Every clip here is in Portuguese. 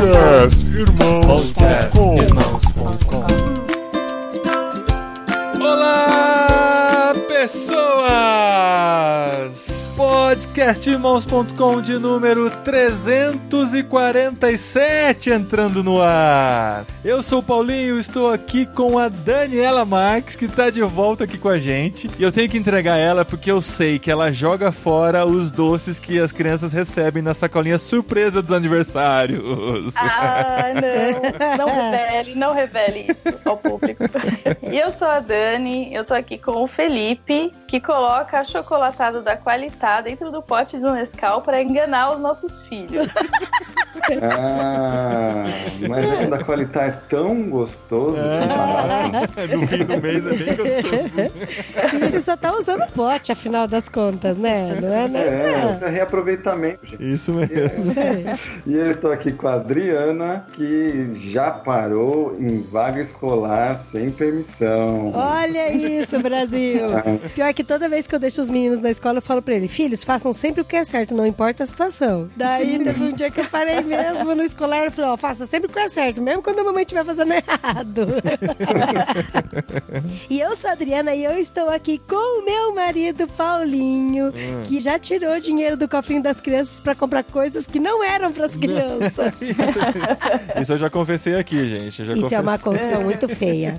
Podcast Irmãos.com Podcastirmãos.com de número 347 entrando no ar. Eu sou o Paulinho, estou aqui com a Daniela Marques, que está de volta aqui com a gente. E eu tenho que entregar ela porque eu sei que ela joga fora os doces que as crianças recebem na sacolinha surpresa dos aniversários. Ah, não. Não revele, não revele isso ao público. E eu sou a Dani, eu tô aqui com o Felipe, que coloca achocolatado da qualidade dentro do pote do Nescau para enganar os nossos filhos. Ah, mas é da qualidade é tão gostoso. no fim do mês é bem gostoso. E você só tá usando o pote, afinal das contas, né? Não é, né? É, é reaproveitamento, gente. Isso mesmo. E eu estou aqui com a Adriana, que já parou em vaga escolar sem permissão. Olha isso, Brasil! Pior que toda vez que eu deixo os meninos na escola, eu falo pra eles, filhos, façam sempre o que é certo, não importa a situação. Daí teve um dia que eu parei mesmo no escolar e falei, ó, faça sempre o que é certo, mesmo quando a mamãe estiver fazendo errado. e eu sou a Adriana e eu estou aqui com o meu marido Paulinho, que já tirou dinheiro do cofrinho das crianças pra comprar coisas que não eram pras crianças. Isso eu já confessei aqui, gente. Eu já Isso confessei. é uma corrupção muito feia.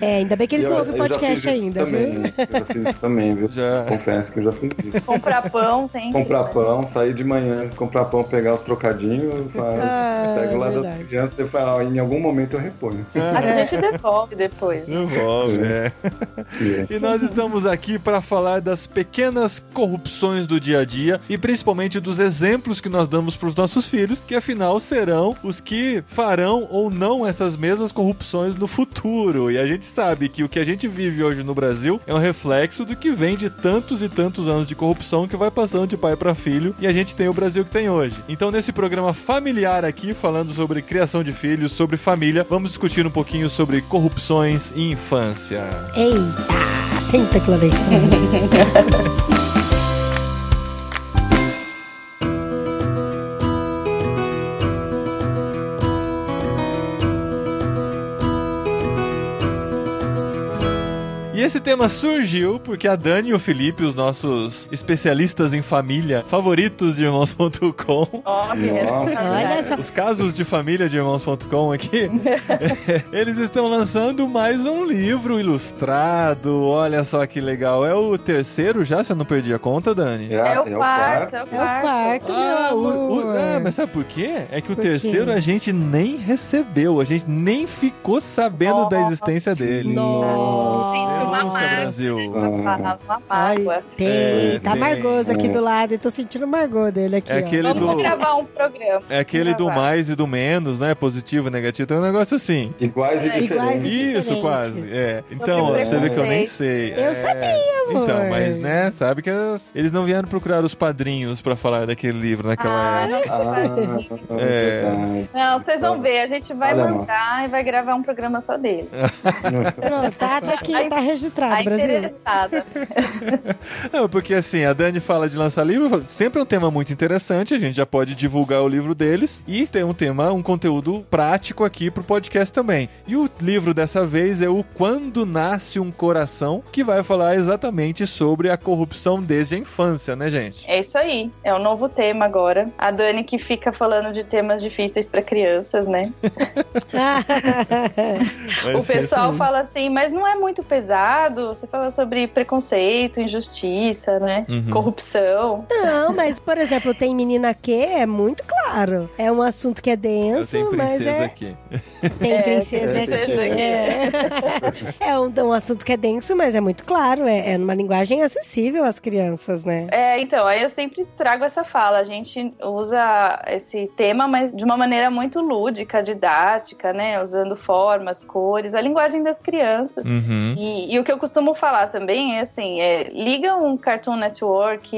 É. É, ainda bem que eles E não eu- ouvem eu já podcast isso ainda, também, viu? Eu já fiz isso também, viu? Já. Confesso que eu já fiz isso. Comprar pão sempre. Comprar né? pão, sair de manhã, comprar pão, pegar os trocadinhos, fala, Ah, pego lá das crianças e falo, ó, em algum momento eu reponho. A gente devolve depois. Devolve, é. E- E nós estamos aqui para falar das pequenas corrupções do dia a dia e principalmente dos exemplos que nós damos para os nossos filhos, que afinal serão os que farão ou não essas mesmas corrupções no futuro. E a gente sabe que o que a gente vive hoje no Brasil é um reflexo do que vem de tantos e tantos anos de corrupção que vai passando de pai para filho e a gente tem o Brasil que tem hoje. Então nesse programa familiar aqui, falando sobre criação de filhos, sobre família, vamos discutir um pouquinho sobre corrupções e infância. Eita, senta que esse tema surgiu porque a Dani e o Felipe, os nossos especialistas em família, favoritos de irmãos.com, Ó, que Nossa. Olha só. os casos de família de irmãos.com aqui, eles estão lançando mais um livro ilustrado. Olha só que legal. É o terceiro já, se eu não perdi a conta, Dani? É o quarto, é o É o quarto. quarto, Ah, meu o- o- amor. ah, mas sabe por quê? É que o Por quê? terceiro a gente nem recebeu, a gente nem ficou sabendo da existência dele. Nossa. Uma Nossa. Brasil. Uma mágoa. tem, É, tá tem. amargoso aqui do lado. Eu tô sentindo o amargor dele aqui, É ó. aquele Vamos do. gravar um programa. É aquele do mais e do menos, né? Positivo, negativo, tem um negócio assim. Iguais e É, diferentes. Isso, quase. É. Então, Sobre você vê que eu nem sei. Eu É. sabia, amor. Então, mas né, sabe que as- eles não vieram procurar os padrinhos pra falar daquele livro naquela Ah, época. Ah, É. verdade. Não, vocês vão ver. A gente vai Olha, mandar e vai gravar um programa só dele. Pronto, tá, tá aqui, tá A registrado, Brasil. interessada. Não, porque assim, a Dani fala de lançar livro, sempre é um tema muito interessante, a gente já pode divulgar o livro deles e tem um tema, um conteúdo prático aqui pro podcast também. E o livro dessa vez é o Quando Nasce um Coração, que vai falar exatamente sobre a corrupção desde a infância, né, gente? É isso aí. É o novo tema agora. A Dani que fica falando de temas difíceis pra crianças, né? O pessoal fala assim, mas não é muito pesado? Você fala sobre preconceito, injustiça, né? Uhum. Corrupção. Não, mas, por exemplo, tem menina que é muito claro. É um assunto que é denso, mas é. aqui. Tem É, princesa princesa aqui. É, é um, um assunto que é denso, mas é muito claro. É, é numa linguagem acessível às crianças, né? É, então, aí eu sempre trago essa fala. A gente usa esse tema, mas de uma maneira muito lúdica, didática, né? Usando formas, cores, a linguagem das crianças. Uhum. E, e o que eu costumo falar também é assim: é, liga um Cartoon Network,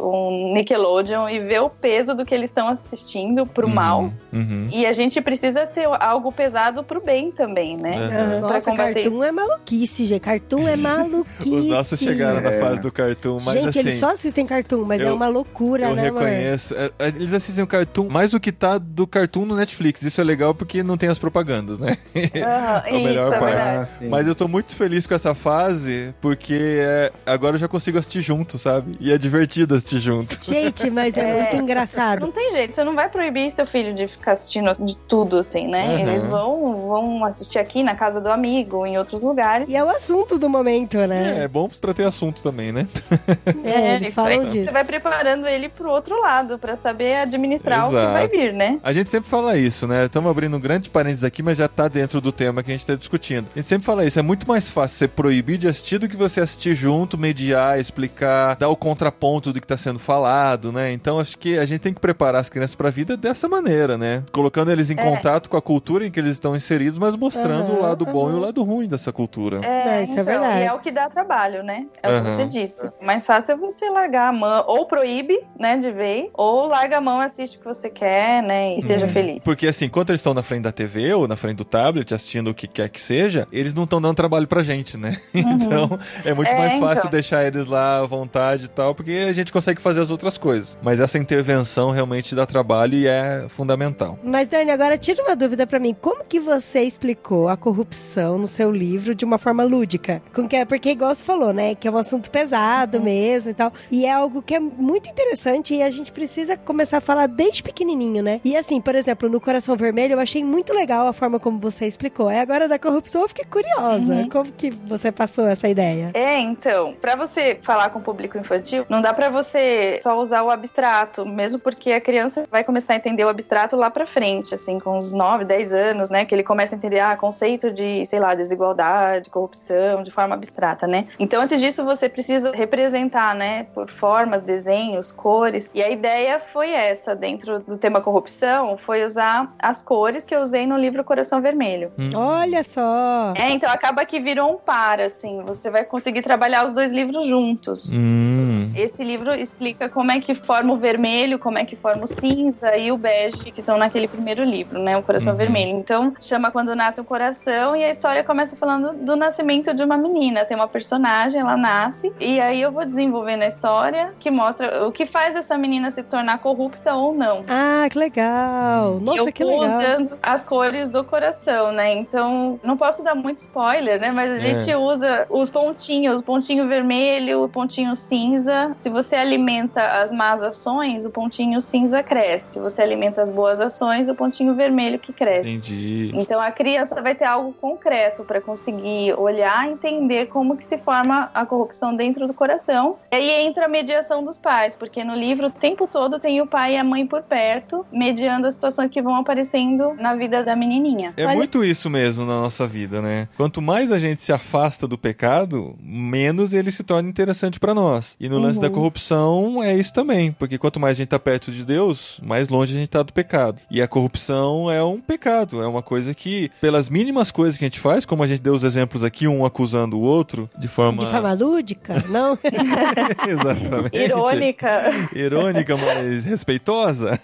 um Nickelodeon e vê o peso do que eles estão assistindo pro Uhum, mal. uhum. E a gente precisa ter algo pesado pro bem também, né? Pra Nossa, combater cartoon é maluquice, gente. Cartoon é maluquice. Os nossos chegaram na É. fase do cartoon, mas gente, assim... eles só assistem cartoon, mas é eu- uma loucura, Eu né, amor? reconheço. É, é, Eles assistem o cartoon mais do que tá do cartoon no Netflix. Isso é legal porque não tem as propagandas, né? Aham, É a melhor isso, é parte. verdade. Ah. Mas eu tô muito feliz com essa fase porque é, agora eu já consigo assistir junto, sabe? E é divertido assistir junto. Gente, mas é, É. muito engraçado. Não tem jeito, você não vai proibir seu filho de ficar assistindo de tudo, assim, né? Uhum. Eles vão, vão assistir aqui na casa do amigo, em outros lugares. E é o assunto do momento, É, né? é bom pra ter assunto também, né? É, ele eles falam disso. Você vai preparando ele pro outro lado, pra saber administrar o Exato. que vai vir, né? A gente sempre fala isso, né? Estamos abrindo um grande parênteses aqui, mas já tá dentro do tema que a gente tá discutindo. A gente sempre fala isso, é muito mais fácil você proibir de assistir do que você assistir junto, mediar, explicar, dar o contraponto do que tá sendo falado, né? Então acho que a gente tem que preparar as crianças pra vida dessa maneira, né? Colocando eles em É. contato com a cultura em que eles estão inseridos, mas mostrando o Aham, lado bom e o lado ruim dessa cultura. É, Não, isso é verdade. E é o que dá trabalho, né? É o que você disse. O mais fácil é você largar a mão, ou proíbe, né, de vez, ou larga a mão, assiste o que você quer, né, e seja Uhum. feliz. Porque assim, enquanto eles estão na frente da TV ou na frente do tablet, assistindo o que quer que seja, eles não estão dando trabalho pra gente, né? Então, é muito É, mais fácil então. deixar eles lá à vontade e tal, porque a gente consegue fazer as outras coisas. Mas essa intervenção realmente dá trabalho e é fundamental. Mas, Dani, agora tira uma dúvida pra mim. Como que você explicou a corrupção no seu livro de uma forma lúdica? Com que é, porque, igual você falou, né? Que é um assunto pesado Uhum. mesmo e tal. E é algo que é muito interessante e a gente precisa começar a falar desde pequenininho, né? E assim, por exemplo, no Coração Vermelho, eu achei muito legal a forma como você explicou. Aí agora da corrupção eu fiquei curiosa. Uhum. Como que você passou essa ideia? É, então, pra você falar com o público infantil, não dá pra você só usar o abstrato, mesmo porque a criança vai começar a entender o abstrato lá pra frente, assim, com uns 9, 10 anos, né, que ele começa a entender, ah, conceito de, sei lá, desigualdade, corrupção, de forma abstrata, né? Então, antes disso, você precisa representar, né, por formas, desenhos, cores, e a ideia foi essa, dentro do tema corrupção, foi usar as cores que eu usei no livro Coração Vermelho. Hum. Olha só! É, então acaba que virou um par, assim. Você vai conseguir trabalhar os dois livros juntos. Hum. Esse livro explica como é que forma o vermelho, como é que forma o cinza e o bege, que estão naquele primeiro livro, né? O Coração Uhum. Vermelho. Então, chama Quando Nasce o Coração e a história começa falando do nascimento de uma menina. Tem uma personagem, ela nasce, e aí eu vou desenvolvendo a história que mostra o que faz essa menina se tornar corrupta ou não. Ah, que legal! Nossa, eu que legal! usando as cores do coração, né? Então, não posso dar muito spoiler, né? Mas a É. usa os pontinhos, o pontinho vermelho, o pontinho cinza. Se você alimenta as más ações, o pontinho cinza cresce. Se você alimenta as boas ações, o pontinho vermelho que cresce. Entendi. Então a criança vai ter algo concreto para conseguir olhar e entender como que se forma a corrupção dentro do coração. E aí entra a mediação dos pais, porque no livro o tempo todo tem o pai e a mãe por perto, mediando as situações que vão aparecendo na vida da menininha. É Olha- muito isso mesmo na nossa vida, né? Quanto mais a gente se afasta do pecado, menos ele se torna interessante pra nós. E no lance Uhum. da corrupção é isso também, porque quanto mais a gente tá perto de Deus, mais longe a gente tá do pecado. E a corrupção é um pecado, é uma coisa que, pelas mínimas coisas que a gente faz, como a gente deu os exemplos aqui, um acusando o outro, de forma. De forma lúdica? Não? Exatamente. Irônica. Irônica, mas respeitosa.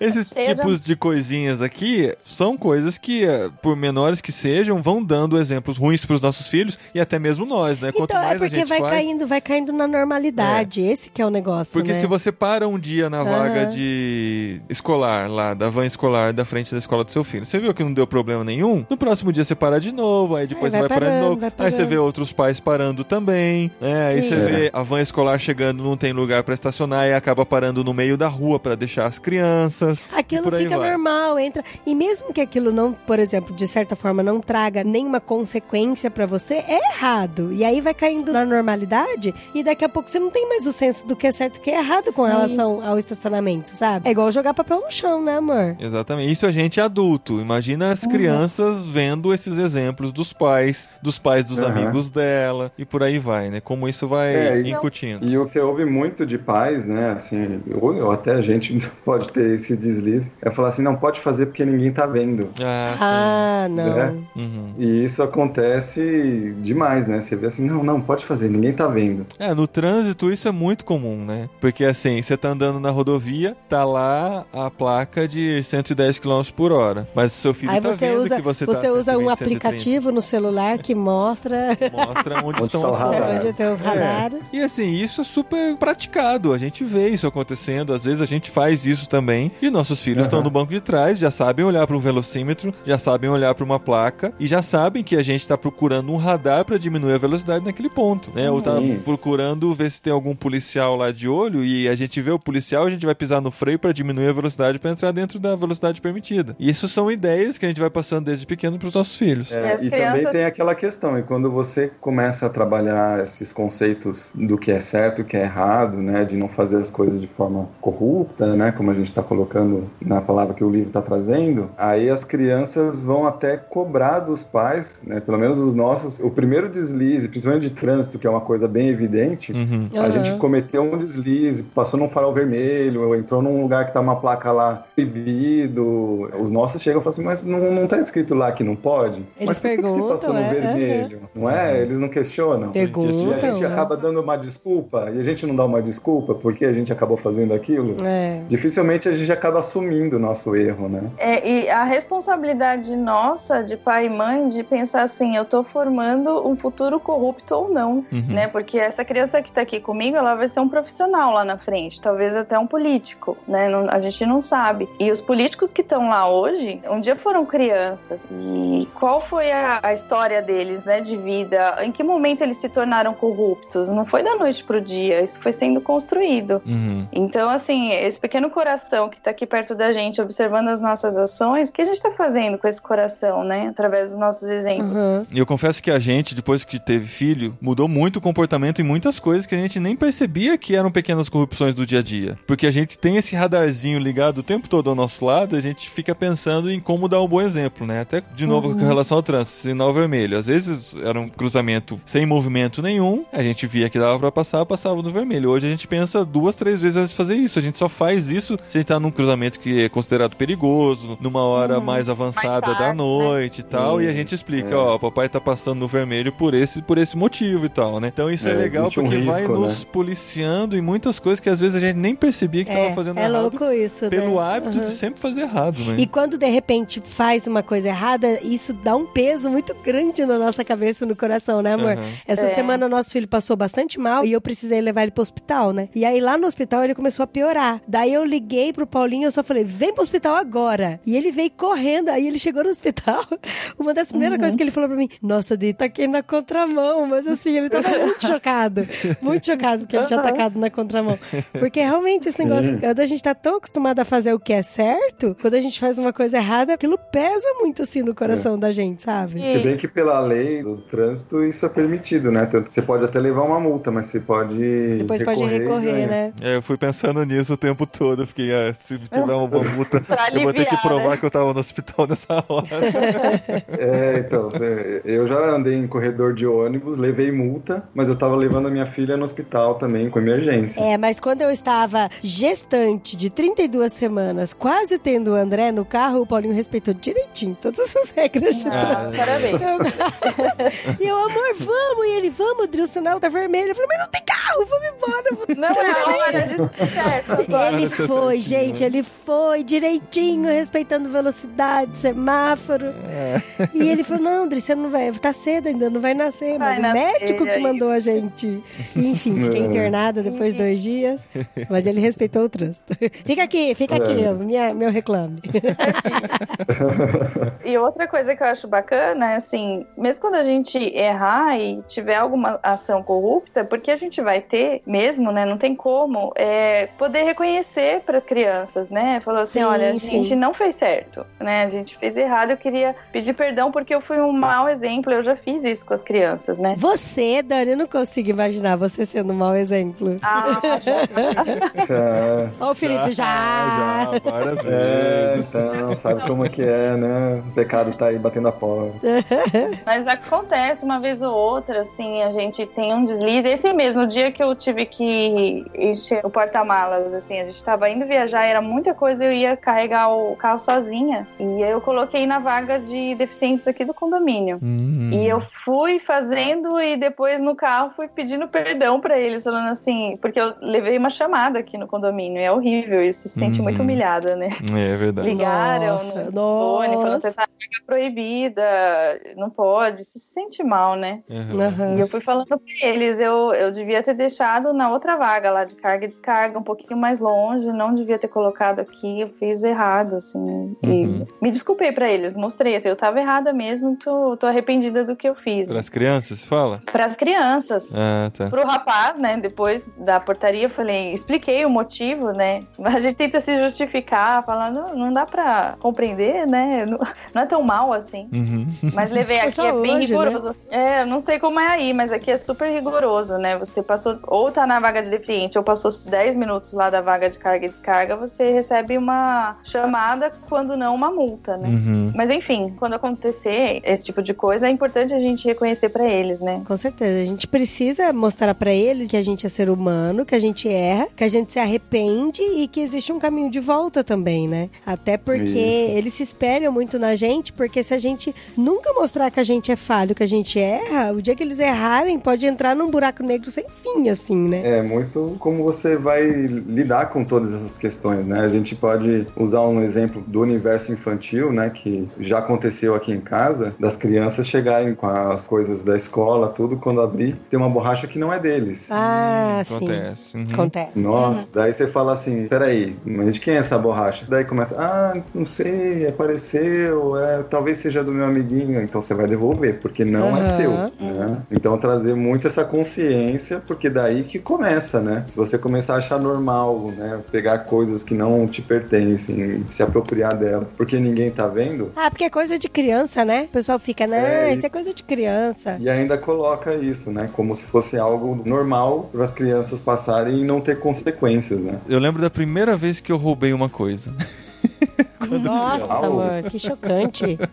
Esses Seja. tipos de coisinhas aqui são coisas que, eh, por menores que sejam, vão dando exemplos ruins pros nossos filhos e até mesmo nós, né? Quanto então, é mais a porque gente vai faz. caindo, vai caindo na normalidade. Esse que é o negócio, Porque né? se você para um dia na vaga de escolar, lá, da van escolar da frente da escola do seu filho, você viu que não deu problema nenhum? No próximo dia você para de novo, aí depois Aí você vai vai parando de novo. Aí você vê outros pais parando também, né? Aí você Isso. vê a van escolar chegando, não tem lugar pra estacionar e acaba parando no meio da rua pra deixar as crianças. Aquilo fica vai. normal, entra. E mesmo que aquilo não, por exemplo, de certa forma, não traga nenhuma consequência pra você, é errado. E aí vai caindo na normalidade e daqui a pouco você não tem mais o senso do que é certo e o que é errado com relação ao estacionamento, sabe? É igual jogar papel no chão, né, amor? Exatamente. Isso a gente é adulto. Imagina as Uhum. crianças vendo esses exemplos dos pais, dos pais dos Aham. amigos dela e por aí vai, né? Como isso vai É, e- incutindo. E o que você ouve muito de pais, né, assim, ou, ou até a gente pode ter esse deslize, é falar assim, não pode fazer porque ninguém tá vendo. Ah, sim. Ah, não. Né? Uhum. E isso acontece demais, né? Você vê assim, não, não, pode fazer, ninguém tá vendo. É, no trânsito isso é muito comum, né? Porque assim, você tá andando na rodovia, tá lá a placa de 110 km por hora. Mas seu filho Aí tá você vendo usa, que você, você tá usa um 120, 130. aplicativo no celular que mostra Mostra onde Onde estão tá o as radar. rodas. onde tem os radares. E assim, isso é super praticado. A gente vê isso acontecendo. Às vezes a gente faz isso também. E nossos filhos estão Aham. no banco de trás, já sabem olhar para um velocímetro, já sabem olhar para uma placa e já sabem que a gente está procurando um radar para diminuir a velocidade naquele ponto, né? Ou tá procurando ver se tem algum policial lá de olho e a gente vê o policial, a gente vai pisar no freio para diminuir a velocidade para entrar dentro da velocidade permitida. E isso são ideias que a gente vai passando desde pequeno para os nossos filhos. E É, e crianças- também tem aquela questão, e quando você começa a trabalhar esses conceitos do que é certo e o que é errado, né, de não fazer as coisas de forma corrupta, né, como a gente está colocando na palavra que o livro está trazendo, aí as crianças vão até cobrar dos pais, né, pelo menos os nossos, o primeiro deslize, principalmente de trânsito, que é uma coisa bem evidente, Uhum. a Aham. gente cometeu um deslize, passou num farol vermelho, ou entrou num lugar que tá uma placa lá proibido. Os nossos chegam e falam assim, mas não, não tá escrito lá que não pode? Eles mas por que que você perguntam, passou no é, vermelho? Não é? Eles não questionam. Perguntam. E a gente acaba dando uma desculpa, e a gente não dá uma desculpa porque a gente acabou fazendo aquilo. É. Dificilmente a gente acaba assumindo o nosso erro, né? É, e a responsabilidade nossa, de pai e mãe, de pensar assim, eu tô formando um futuro corrupto ou não, Uhum. né? Porque essa criança que tá aqui comigo, ela vai ser um profissional lá na frente, talvez até um político, né? Não- a gente não sabe. E os políticos que estão lá hoje, um dia foram crianças. E qual foi a, a história deles, né, de vida? Em que momento eles se tornaram corruptos? Não foi da noite pro dia, isso foi sendo construído. Uhum. Então, assim, esse pequeno coração que tá aqui perto da gente, observando as nossas ações, o que a gente tá fazendo com esse coração, né? Através dos nossos exemplos. Uhum. E eu confesso que a gente, depois que teve filho, mudou muito o comportamento em muitas coisas que a gente nem percebia que eram pequenas corrupções do dia a dia. Porque a gente tem esse radarzinho ligado o tempo todo ao nosso lado, a gente fica pensando em como dar um bom exemplo, né? Até de novo com relação ao trânsito, sinal vermelho. Às vezes era um cruzamento sem movimento nenhum, a gente via que dava pra passar, passava no vermelho. Hoje a gente pensa duas, três vezes antes de fazer isso. A gente só faz isso se a gente tá num cruzamento que é considerado perigoso, numa hora mais avançada Mais da tarde, né? noite e tal, e a gente explica, ó, o papai tá passando no vermelho por esse, por esse motivo e tal, né? Então isso é, É, legal existe um porque risco, vai né? nos policiando em muitas coisas que às vezes a gente nem percebia que tava É, fazendo é errado. louco isso, Pelo né? hábito Uhum. de sempre fazer errado, né? E quando de repente faz uma coisa errada, isso dá um peso muito grande na nossa cabeça e no coração, né, amor? Uhum. Essa É. semana nosso filho passou bastante mal e eu precisei levar ele pro hospital, né? E aí lá no hospital ele começou a piorar. Daí eu liguei pro Paulinho e eu só falei: vem pro hospital agora. E ele veio correndo. Aí ele chegou no hospital. Uma das primeiras Uhum. coisas que ele falou pra mim: Nossa, Di, tá aqui na contramão. Mas assim, ele tava muito chocado. Muito chocado porque ele tinha atacado na contramão. Porque realmente esse negócio, quando a gente tá tão acostumado a fazer o que é certo, quando a gente faz uma coisa errada, aquilo pesa muito assim no coração da gente, sabe? Se bem que pela lei do trânsito isso é permitido, né? Tanto que você pode até levar uma multa, mas você pode Depois pode recorrer e recorrer, né? É, eu fui pensando nisso o tempo todo. Eu fiquei, ah, se tiver uma multa, Pra eu vou ter que aliviar, provar né? que eu tava no hospital nessa hora. É, então, você- eu já andei em corredor de ônibus, levei multa, mas eu tava levando a minha filha no hospital também, com emergência. É, mas quando eu estava gestante de 32 semanas, quase tendo o André no carro, o Paulinho respeitou direitinho todas as regras de Ah, parabéns. Eu- E eu, amor, vamos. E ele, vamos, Dri, o sinal tá vermelho. Eu falei, mas não tem carro, vamos embora. Não é a hora de certo agora. Ele foi, certinho, gente, ele foi direitinho, respeitando velocidade, semáforo. É. E ele falou: Não, Dri, você não vai, tá cedo ainda, não vai nascer. Vai Mas o nascer, médico que aí. mandou a gente. Enfim, fiquei É. internada depois de dois dias, mas ele respeitou o trânsito. Fica aqui, fica aqui, É. minha, meu reclame. E outra coisa que eu acho bacana é assim, mesmo quando a gente errar e tiver alguma ação corrupta, porque a gente vai ter mesmo, né? Não tem como é, poder reconhecer para as crianças, né? Falou assim, Sim, olha, a sim. gente não fez certo, né? A gente fez errado. Eu queria pedir perdão porque eu fui um mau exemplo. Eu já fiz isso com as crianças, né? Você, Dani, eu não consigo imaginar você sendo um mau exemplo. Ah, Ó, o Felipe, já. já, várias é, vezes. então, sabe como é que é, né? O pecado tá aí batendo a porta. Mas acontece uma vez ou outra, assim, a gente tem um deslize. Esse mesmo dia que eu tive que encher o porta-malas, assim, a gente tava indo viajar, era muita coisa, eu ia carregar o carro sozinha. E eu coloquei na vaga de deficientes aqui do condomínio. Hum. E eu fui fazendo e depois no carro fui pedindo perdão pra eles, falando assim, porque eu levei uma chamada aqui no condomínio, é horrível, e se sente Uhum. muito humilhada, né? É verdade. Ligaram Nossa, no nossa. fone, falando você tá proibida, não pode, se sente mal, né? Uhum. E eu fui falando pra eles, eu, eu devia ter deixado na outra vaga lá de carga e descarga, um pouquinho mais longe, não devia ter colocado aqui, eu fiz errado, assim. Uhum. E me desculpei pra eles, mostrei, assim, eu tava errada mesmo, tô, tô arrependida do que eu fiz. Para as crianças, se fala? Para as crianças. Ah, tá. Pro rapaz, né, depois da portaria, eu falei, expliquei o motivo, né? A gente tenta se justificar, falando, não dá pra compreender, né? Não, não é tão mal assim. Uhum. Mas levei É aqui, só é bem hoje, rigoroso. É, eu não sei como é aí, mas aqui é super rigoroso, né? Você passou, ou tá na vaga de deficiente, ou passou 10 minutos lá da vaga de carga e descarga, você recebe uma chamada, quando não uma multa, né? Uhum. Mas enfim, quando acontecer esse tipo de coisa, é importante a gente reconhecer pra eles, né? Com certeza. A gente precisa mostrar pra eles que a gente é ser humano, que a gente erra, que a gente se arrepende e que existe um caminho de volta também, né? Até porque Isso. eles se espelham muito na gente, porque se a gente nunca mostrar que a gente é falho, que a gente erra, o dia que eles errarem, pode entrar num buraco negro sem fim, assim, né? É muito como você vai lidar com todas essas questões, né? A gente pode usar um exemplo do universo infantil, né? Que já aconteceu aqui em casa, das crianças chegarem com as coisas da escola, tudo, quando abrir, tem uma borracha que não é deles. Ah, sim. Acontece. Uhum. Acontece. Nossa, daí você fala assim, peraí, mas de quem é essa borracha? Daí começa, ah, não sei, apareceu, é, talvez seja do meu amiguinho, então você vai devolver, porque não é Aham. seu, né? Então trazer muito essa consciência, porque daí que começa, né? Se você começar a achar normal, né, pegar coisas que não te pertencem, se apropriar delas, porque ninguém tá vendo, Ah, porque é coisa de criança, né? O pessoal fica, não, É, isso é coisa de criança. e ainda coloca isso, né, como se fosse algo normal para as crianças passarem e não ter consequências, né? Eu lembro da primeira vez que eu roubei uma coisa. Nossa, amor, que chocante.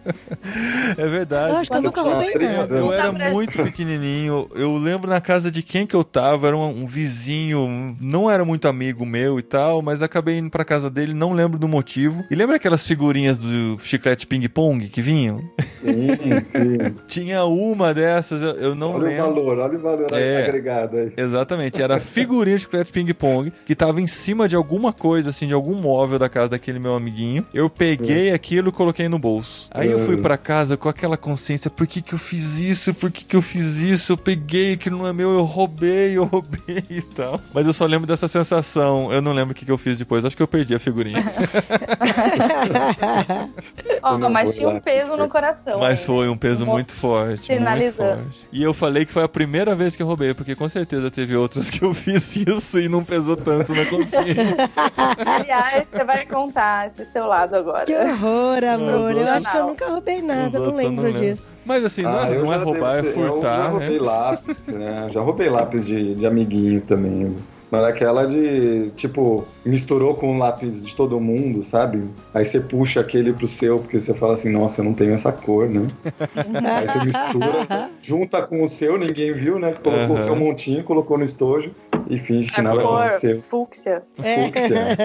É verdade. Eu acho que eu nunca roubei nada. Eu anos. era muito pequenininho. Eu lembro na casa de quem que eu tava. Era um, um vizinho, não era muito amigo meu e tal, mas acabei indo pra casa dele, não lembro do motivo. E lembra aquelas figurinhas do chiclete ping-pong que vinham? Sim, sim. Tinha uma dessas, eu, eu não olha o lembro. valor, olha o valor É. agregado aí. Exatamente, era a figurinha de chiclete ping-pong que tava em cima de alguma coisa, assim, de algum móvel da casa daquele meu amiguinho. Eu peguei aquilo e coloquei no bolso. Aí eu fui Uhum. pra casa com aquela consciência: por que que eu fiz isso? Por que que eu fiz isso? Eu peguei, aquilo não é meu, eu roubei, eu roubei e tal. Mas eu só lembro dessa sensação. Eu não lembro o que que eu fiz depois, acho que eu perdi a figurinha. Ó, não mas tinha um peso no coração. Mas foi um peso muito forte. Muito finalizando. forte. E eu falei que foi a primeira vez que eu roubei, porque com certeza teve outras que eu fiz isso e não pesou tanto na consciência. Aliás, você vai contar seu lado agora. Que horror, amor. Eu acho que eu nunca roubei nada, não lembro não lembro. disso. Mas assim, não Ah, é, eu não é roubar, é devo ter- Eu já furtar, roubei né? lápis, né? Já roubei lápis de, de amiguinho também. Mas aquela de, tipo, misturou com o lápis de todo mundo, sabe? Aí você puxa aquele pro seu, porque você fala assim, nossa, eu não tenho essa cor, né? Aí você mistura, junta com o seu, ninguém viu, né? Colocou Aham. o seu montinho, colocou no estojo e finge que A nada cor aconteceu. fúcsia. Fúcsia.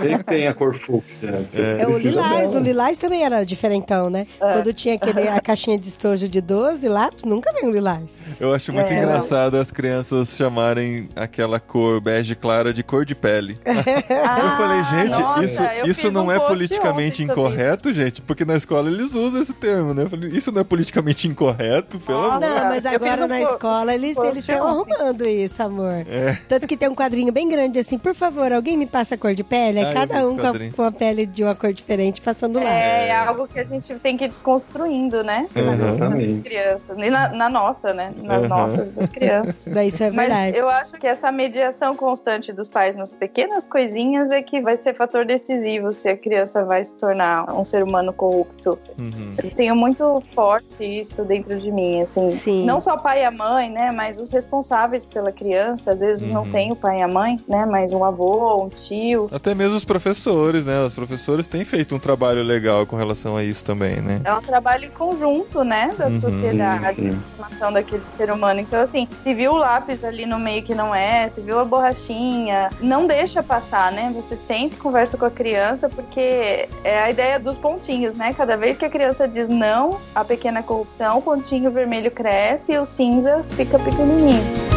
Quem tem a cor fúcsia? É. É o lilás, dela. o lilás também era diferentão, né? É. Quando tinha aquele, a caixinha de estojo de 12 lápis, nunca veio um lilás. Eu acho muito É. engraçado as crianças chamarem aquela cor bege clara de cor de pele. eu falei, gente, Ah, nossa, isso, isso não um é politicamente incorreto, gente? Porque na escola eles usam esse termo, né? Eu falei, isso não é politicamente incorreto, pelo Nossa. amor. Não, mas agora um na escola eles eles estão arrumando isso, amor. É. Tanto que tem um quadrinho bem grande assim, por favor, alguém me passa a cor de pele? Aí Ah, cada um com a, com a pele de uma cor diferente passando lá. É, algo que a gente tem que ir desconstruindo, né? Uhum. Crianças. E na, na nossa, né? Nas Uhum. nossas das crianças. Daí isso é Mas verdade. eu acho que essa mediação constante dos pais nas pequenas coisinhas é que vai ser fator decisivo se a criança vai se tornar um ser humano corrupto. Uhum. Eu tenho muito forte isso dentro de mim, assim. Sim. Não só o pai e a mãe, né? Mas os responsáveis pela criança. Às vezes não Uhum. tem o pai e a mãe, né? Mas um avô, um tio. Até mesmo os professores, né? Os professores têm feito um trabalho legal com relação a isso também, né? É um trabalho em conjunto, né? Da Uhum. sociedade. Sim, sim. formação daquele ser humano. Então, assim, se viu o lápis ali no meio que não é, se viu a borrachinha, não deixa passar, né? Você sente, conversa com a criança, porque é a ideia dos pontinhos, né? Cada vez que a criança diz não à pequena corrupção, o pontinho vermelho cresce e o cinza fica pequenininho.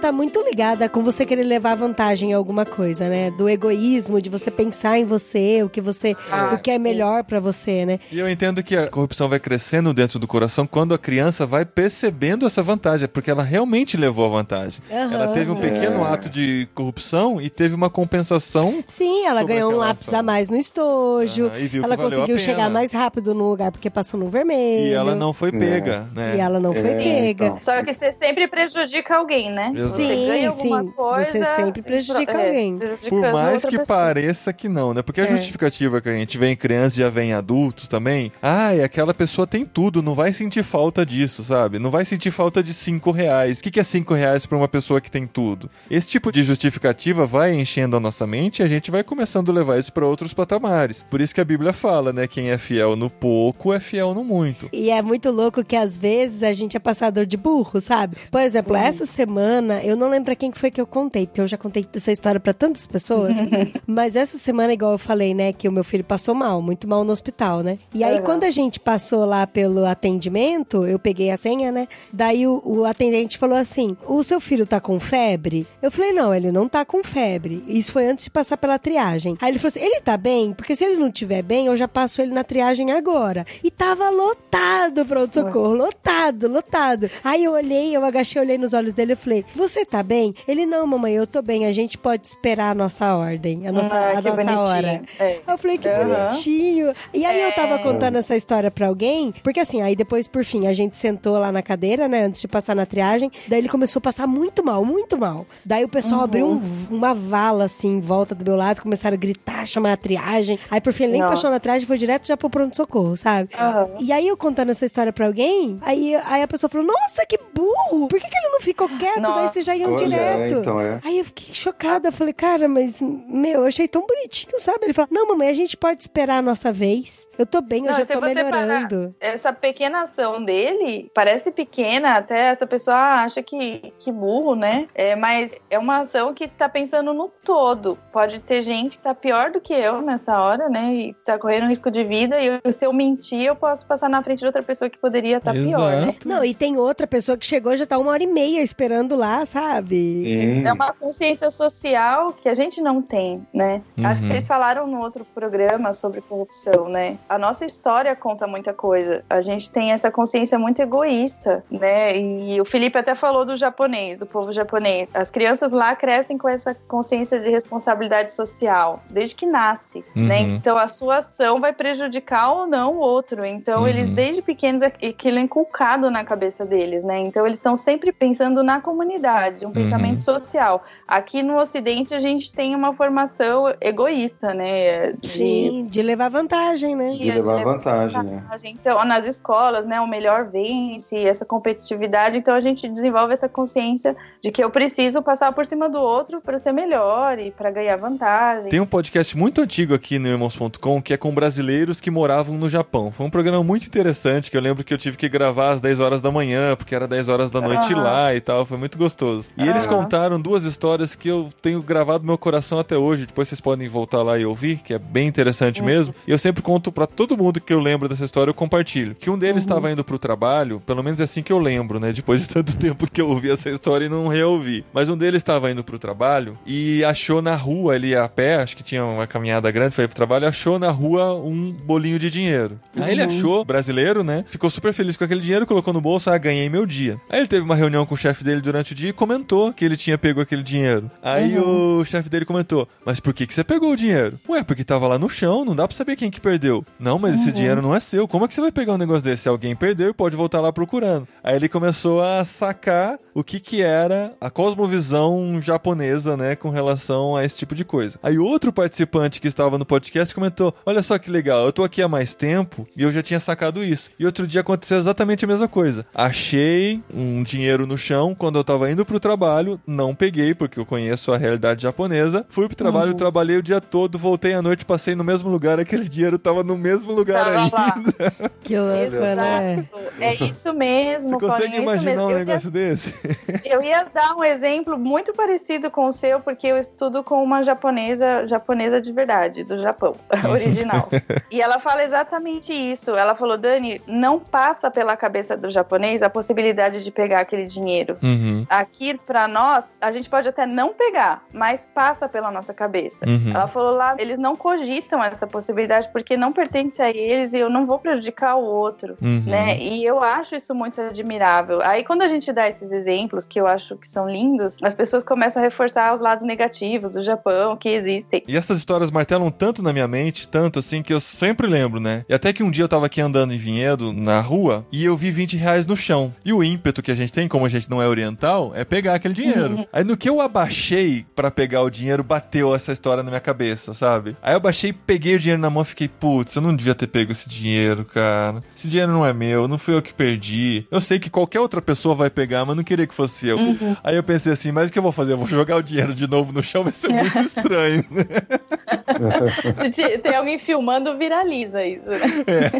Tá muito ligada com você querer levar vantagem em alguma coisa, né? Do egoísmo, de você pensar em você, o que você, Ah, o que é melhor pra você, né? E eu entendo que a corrupção vai crescendo dentro do coração quando a criança vai percebendo essa vantagem, porque ela realmente levou a vantagem. Aham. Ela teve um pequeno É. ato de corrupção e teve uma compensação. Sim, ela ganhou um lápis ação. a mais no estojo. E que ela conseguiu chegar mais rápido no lugar porque passou no vermelho. E ela não foi pega, né? E ela não foi É, pega. então. Só que você sempre prejudica alguém, né? Exato. Você Sim, ganha alguma sim. coisa. Você sempre prejudica é, alguém. Por mais que pessoa. pareça que não, né? Porque a É. justificativa que a gente vê em crianças e já vê em adultos também. Ai, aquela pessoa tem tudo, não vai sentir falta disso, sabe? Não vai sentir falta de cinco reais. O que, que é cinco reais pra uma pessoa que tem tudo? Esse tipo de justificativa vai enchendo a nossa mente e a gente vai começando a levar isso pra outros patamares. Por isso que a Bíblia fala, né? Quem é fiel no pouco é fiel no muito. E é muito louco que às vezes a gente é passador de burro, sabe? Por exemplo, essa semana, eu não lembro pra quem que foi que eu contei, porque eu já contei essa história pra tantas pessoas. mas essa semana, igual eu falei, né, que o meu filho passou mal, muito mal no hospital, né? E aí, Uhum. quando a gente passou lá pelo atendimento, eu peguei a senha, né? Daí o, o atendente falou assim: O seu filho tá com febre? Eu falei: Não, ele não tá com febre. Isso foi antes de passar pela triagem. Aí ele falou assim: Ele tá bem? Porque se ele não tiver bem, eu já passo ele na triagem agora. E tava lotado pronto-socorro, lotado, lotado. Aí eu olhei, eu agachei, olhei nos olhos dele e falei: Você tá bem? Ele: Não, mamãe, eu tô bem. A gente pode esperar a nossa ordem, a nossa, Ah, a nossa hora. É. Eu falei, que Aham. bonitinho. E aí eu tava É. contando essa história pra alguém, porque assim, aí depois, por fim, a gente sentou lá na cadeira, né, antes de passar na triagem, daí ele começou a passar muito mal, muito mal. Daí o pessoal Uhum. abriu um- uma vala, assim, em volta do meu lado, começaram a gritar, chamar a triagem. Aí, por fim, ele nem Nossa. passou na triagem, foi direto já pro pronto-socorro, sabe? Aham. E aí eu contando essa história pra alguém, aí, aí a pessoa falou, nossa, que burro! Por que, que ele não ficou quieto? Daí Nossa. Vocês já iam Olha, direto. então é. Aí eu fiquei chocada, eu falei, cara, mas, meu, eu achei tão bonitinho, sabe? Ele falou, não, mamãe, a gente pode esperar a nossa vez. Eu tô bem, eu Não, já se tô melhorando. Essa pequena ação dele parece pequena, até essa pessoa acha que, que burro, né? É, mas é uma ação que tá pensando no todo. Pode ter gente que tá pior do que eu nessa hora, né? E tá correndo risco de vida. E eu- se eu mentir, eu posso passar na frente de outra pessoa que poderia estar pior, né? Não, e tem outra pessoa que chegou já tá uma hora e meia esperando lá, sabe? Sim. É uma consciência social que a gente não tem, né? Uhum. Acho que vocês falaram no outro programa sobre corrupção, né? A nossa história conta muita coisa. A gente tem essa consciência muito egoísta, né? E o Felipe até falou do japonês, do povo japonês. As crianças lá crescem com essa consciência de responsabilidade social, desde que nasce, né? Uhum. Então a sua ação vai prejudicar ou não o outro. Então Uhum. eles, desde pequenos, é- aquilo é inculcado na cabeça deles, né? Então eles estão sempre pensando na comunidade, um pensamento social. Aqui no Ocidente a gente tem uma formação egoísta, né? De- Sim, de levar vantagem, né? De levar vantagem, né? Então, nas escolas, né, o melhor vence, essa competitividade, então a gente desenvolve essa consciência de que eu preciso passar por cima do outro para ser melhor e para ganhar vantagem. Tem um podcast muito antigo aqui no Irmãos.com que é com brasileiros que moravam no Japão. Foi um programa muito interessante que eu lembro que eu tive que gravar às 10 horas da manhã, porque era 10 horas da noite lá e tal. Foi muito gostoso. E eles contaram duas histórias que eu tenho gravado no meu coração até hoje. Depois vocês podem voltar lá e ouvir, que é bem interessante mesmo. E eu sempre conto pra todo mundo que eu lembro dessa história, eu compartilho. Que um deles estava indo pro trabalho, pelo menos é assim que eu lembro, né? Depois de tanto tempo que eu ouvi essa história e não reouvi. Mas um deles estava indo pro trabalho e achou na rua, ia a pé, acho que tinha uma caminhada grande pra ir pro trabalho, achou na rua um bolinho de dinheiro. Aí ele achou, brasileiro, né? Ficou super feliz com aquele dinheiro, colocou no bolso, ah, ganhei meu dia. Aí ele teve uma reunião com o chefe dele durante o dia e comentou que ele tinha pego aquele dinheiro. Aí o chefe dele comentou, mas por que, que você pegou o dinheiro? Ué, porque tava lá no chão, não dá pra saber quem que perdeu. Não, mas esse dinheiro não é seu. Como é que você vai pegar um negócio desse? Se alguém perdeu e pode voltar lá procurando. Aí ele começou a sacar o que que era a cosmovisão japonesa, né, com relação a esse tipo de coisa. Aí outro participante que estava no podcast comentou: Olha só que legal, eu tô aqui há mais tempo e eu já tinha sacado isso. E outro dia aconteceu exatamente a mesma coisa. Achei um dinheiro no chão quando eu tava indo pro trabalho, não peguei porque eu conheço a realidade japonesa. Fui pro trabalho, trabalhei o dia todo, voltei à noite, passei no mesmo lugar, aquele dinheiro tava no mesmo lugar Tava lá. ainda. Que louco, né? Exato. É isso mesmo, Você consegue Paulinho, é imaginar um Eu ia- negócio desse? Eu ia dar um exemplo muito parecido com o seu, porque eu estudo com uma japonesa, japonesa de verdade, do Japão, original. e ela fala exatamente isso. Ela falou, Dani, não passa pela cabeça do japonês a possibilidade de pegar aquele dinheiro. Uhum. Uhum. Aqui, pra nós, a gente pode até não pegar, mas passa pela nossa cabeça. Uhum. Ela falou lá, eles não cogitam essa possibilidade porque não pertence a eles e eu não vou prejudicar o outro, Uhum. né? E eu acho isso muito admirável. Aí quando a gente dá esses exemplos, que eu acho que são lindos, as pessoas começam a reforçar os lados negativos do Japão que existem. E essas histórias martelam tanto na minha mente, tanto assim, que eu sempre lembro, né? E até que um dia eu tava aqui andando em Vinhedo, na rua, e eu vi 20 reais no chão. E o ímpeto que a gente tem, como a gente não é oriental, é pegar aquele dinheiro. Aí no que eu abaixei pra pegar o dinheiro, bateu essa história na minha cabeça, sabe? Aí eu abaixei, peguei o dinheiro na mão e fiquei, putz, eu não devia ter pego esse dinheiro, cara. Esse dinheiro não é meu, não fui eu que perdi. Eu sei que qualquer outra pessoa vai pegar, mas não queria que fosse eu. Aí eu pensei assim, mas o que eu vou fazer? Eu vou jogar o dinheiro de novo no chão, vai ser muito estranho. Se tem alguém filmando, viraliza isso, né?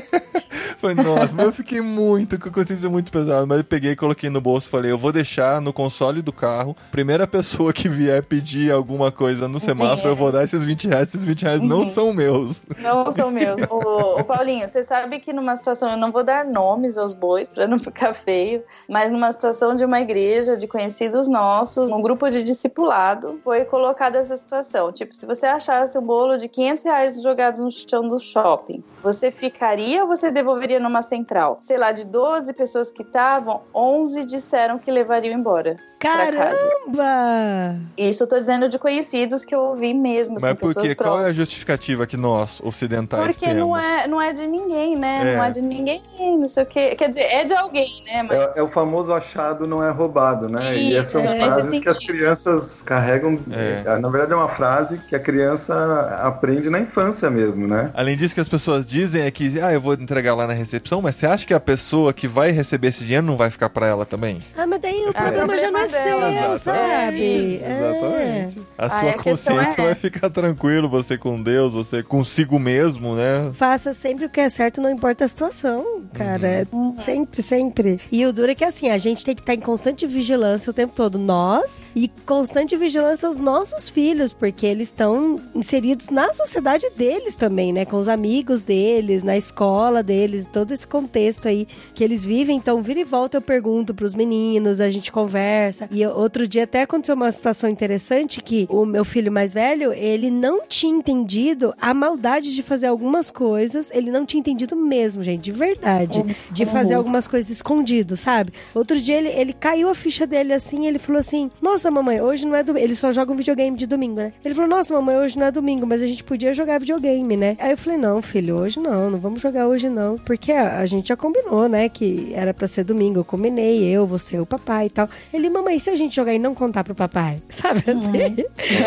Falei, nossa, mas eu fiquei muito, com a consciência muito pesada. Mas eu peguei, coloquei no bolso falei, eu vou deixar no console do carro. Primeira pessoa que vier pedir alguma coisa no semáforo, Dinheiro. eu vou dar esses 20 reais. Esses 20 reais não são meus. Não são meus. Ô, ô, Paulinho, você sabe que numa situação, eu não vou dar nomes aos bois pra não ficar feio, mas numa situação de uma igreja, de conhecidos nossos, um grupo de discipulado, foi colocada essa situação. Tipo, se você achasse um bolo de 500 reais jogados no chão do shopping, você ficaria ou você devolveria numa central? Sei lá, de 12 pessoas que estavam, 11 disseram que levariam embora. Casa. Caramba! Isso eu tô dizendo de conhecidos que eu ouvi mesmo, assim, Mas por pessoas quê? Qual é a justificativa que nós, ocidentais, Porque temos? não é, não é de ninguém, né? É. Não é de ninguém, não sei o quê. Quer dizer, é de alguém, né? Mas É, é o famoso achado não é roubado, né? e Isso, essas são nesse frases que as crianças carregam. É. é, Na verdade, é uma frase que a criança aprende na infância mesmo, né? Além disso, que as pessoas dizem é que, ah, eu vou entregar lá na recepção, mas você acha que a pessoa que vai receber esse dinheiro não vai ficar pra ela também? Ah, mas daí o Ah, problema é já não é seu, sabe? É. Exatamente. A Aí sua a questão consciência é- vai ficar tranquilo, você com Deus, você consigo mesmo, né? Faça sempre o que é certo, não importa a situação, cara. Uhum. Sempre, sempre. E o duro é que assim, a gente tem que estar em constante vigilância o tempo todo. Nós e constante vigilância os nossos filhos, porque eles estão inseridos na sociedade deles também, né? Com os amigos deles, na escola deles, todo esse contexto aí que eles vivem. Então, vira e volta, eu pergunto pros meninos, a gente conversa. E eu- outro dia até aconteceu uma situação interessante que o meu filho mais velho, ele não tinha entendido a maldade de fazer algumas coisas. Ele não tinha entendido mesmo, gente, de verdade. De fazer algumas coisas escondido, sabe? Outro dia ele, ele caiu a ficha dele assim, ele falou assim: Nossa, mamãe, hoje não é domingo. Ele só joga um videogame de domingo, né? Ele falou: Nossa, mamãe, hoje não é domingo, mas a gente podia jogar videogame, né? Aí eu falei: Não, filho, hoje não, não vamos jogar hoje não. Porque a, a gente já combinou, né? Que era pra ser domingo. Eu combinei, eu, você, o papai e tal. Ele, mamãe, e se a gente jogar e não contar pro papai? Sabe assim?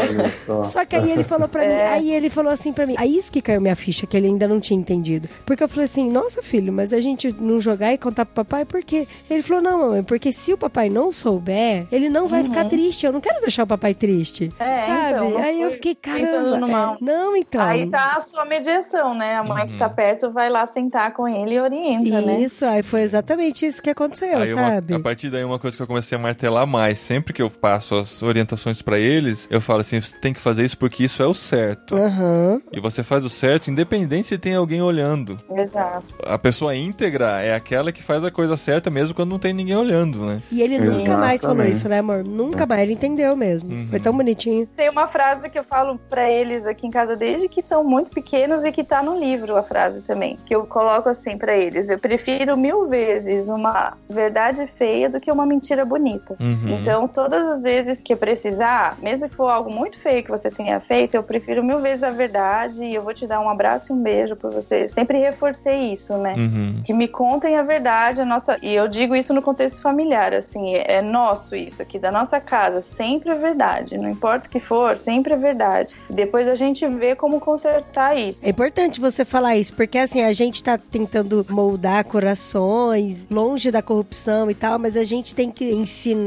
Olha só. Só que aí ele falou pra mim, aí ele falou assim pra mim, aí isso que caiu minha ficha, que ele ainda não tinha entendido. Porque eu falei assim, nossa filho, mas a gente não jogar e contar pro papai, por quê? Ele falou, não, mamãe, porque se o papai não souber, ele não vai ficar triste, eu não quero deixar o papai triste. É, sabe? então, aí eu fiquei, caramba. no é, mal. não, então. aí tá a sua mediação, né? A mãe que tá perto vai lá sentar com ele e orienta, né? Isso, aí foi exatamente isso que aconteceu, Aí uma- sabe? a partir daí, uma coisa que eu comecei a martelar mais, sempre que eu passo as orientações pra eles, eu falo assim: você tem que fazer isso porque isso é o certo. Aham. E você faz o certo, independente se tem alguém olhando. Exato. A pessoa íntegra é aquela que faz a coisa certa mesmo quando não tem ninguém olhando, né? E ele nunca mais falou isso, né, amor? Nunca mais. Ele entendeu mesmo. Uhum. Foi tão bonitinho. Tem uma frase que eu falo pra eles aqui em casa desde que são muito pequenos e que tá no livro a frase também. Que eu coloco assim pra eles: eu prefiro mil vezes uma verdade feia do que uma mentira bonita. Uhum. Então, todas as vezes que precisar, mesmo que for algo muito feio que você tenha feito, eu prefiro mil vezes a verdade e eu vou te dar um abraço e um beijo por você. Sempre reforcei isso, né? Uhum. Que me contem a verdade, a nossa. E eu digo isso no contexto familiar, assim, é, é nosso isso aqui, da nossa casa, sempre a verdade. Não importa o que for, sempre a verdade. Depois a gente vê como consertar isso. É importante você falar isso, porque assim, a gente tá tentando moldar corações, longe da corrupção e tal, mas a gente tem que ensinar,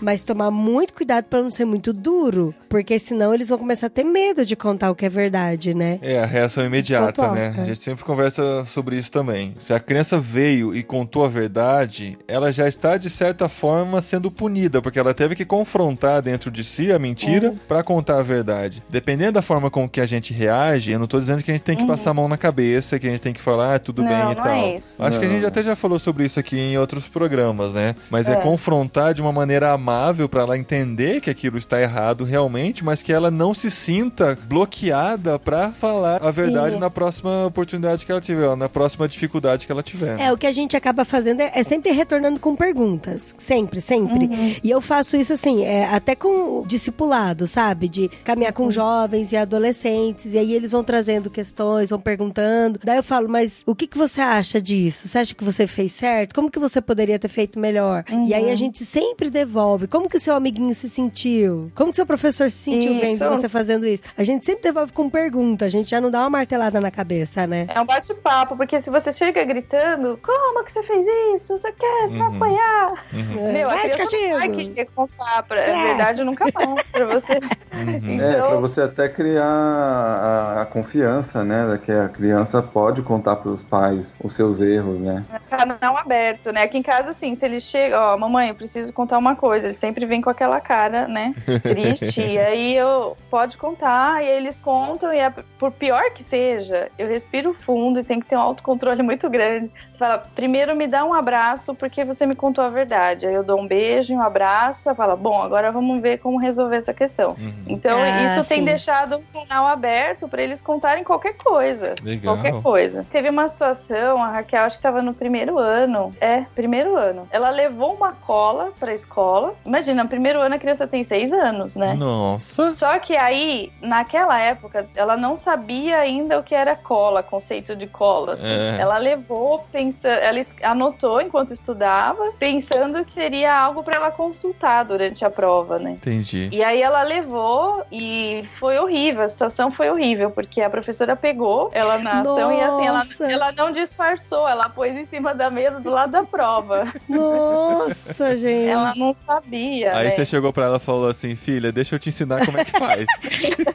mas tomar muito cuidado pra não ser muito duro, porque senão eles vão começar a ter medo de contar o que é verdade, né? É, a reação imediata, né? é. A gente sempre conversa sobre isso também. Se a criança veio e contou a verdade, ela já está, de certa forma, sendo punida, porque ela teve que confrontar dentro de si a mentira pra contar a verdade. Dependendo da forma com que a gente reage, eu não tô dizendo que a gente tem que passar a mão na cabeça, que a gente tem que falar, ah, tudo Não, bem e não tal. é isso. Acho que a Não. gente até já falou sobre isso aqui em outros programas, né? Mas é, É. confrontar de uma maneira amável para ela entender que aquilo está errado realmente, mas que ela não se sinta bloqueada para falar a verdade Isso. na próxima oportunidade que ela tiver, na próxima dificuldade que ela tiver. É, o que a gente acaba fazendo é, é sempre retornando com perguntas. Sempre, sempre. E eu faço isso assim, é, até com discipulado, sabe? De caminhar com jovens e adolescentes. E aí eles vão trazendo questões, vão perguntando. Daí eu falo, mas o que, que você acha disso? Você acha que você fez certo? Como que você poderia ter feito melhor? E aí a gente sempre devolve. Como que o seu amiguinho se sentiu? Como que seu professor se sentiu Isso. vendo você fazendo isso? A gente sempre devolve com pergunta. A gente já não dá uma martelada na cabeça, né? É um bate-papo, porque se você chega gritando, como que você fez isso? Você quer? Você vai Uhum. apanhar? É, Meu, a vai de criança não vai contar pra, a verdade nunca mais pra você. Uhum. É, Então- pra você até criar a, a confiança, né? Que a criança pode contar pros pais os seus erros, né? canal aberto, né? Aqui em casa, assim, se eles chegam, ó, mamãe, eu preciso contar uma coisa, eles sempre vêm com aquela cara, né? Triste. e aí eu pode contar, e aí eles contam, e é- por pior que seja, eu respiro fundo e tem que ter um autocontrole muito grande. Você fala, primeiro me dá um abraço porque você me contou a verdade. Aí eu dou um beijo, um abraço, eu falo, bom, agora vamos ver como resolver essa questão. Uhum. Então, Ah, isso tem sim. deixado um canal aberto para eles contarem qualquer coisa. Legal. Qualquer coisa. Teve uma situação, a Raquel, acho que tava no primeiro ano. É, primeiro ano. Ela levou uma cola pra escola. Imagina, no primeiro ano a criança tem seis anos, né? Nossa. Só que aí, naquela época, ela não sabia ainda o que era cola, conceito de cola. assim. É. Ela levou, pensando, ela anotou enquanto estudava, pensando que seria algo para ela consultar durante a prova, né? Entendi. E aí ela levou e foi horrível, a situação foi horrível, porque a professora pegou ela na ação e assim, ela, Nossa. ela não disfarçou, ela pôs em cima da mesa do lado da prova. Nossa, gente. Ela não sabia. Aí né? você chegou pra ela e falou assim, filha, deixa eu te ensinar como é que faz.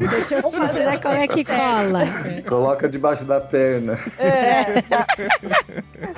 Deixa eu te ensinar como é que cola. Coloca debaixo da perna. É, tá.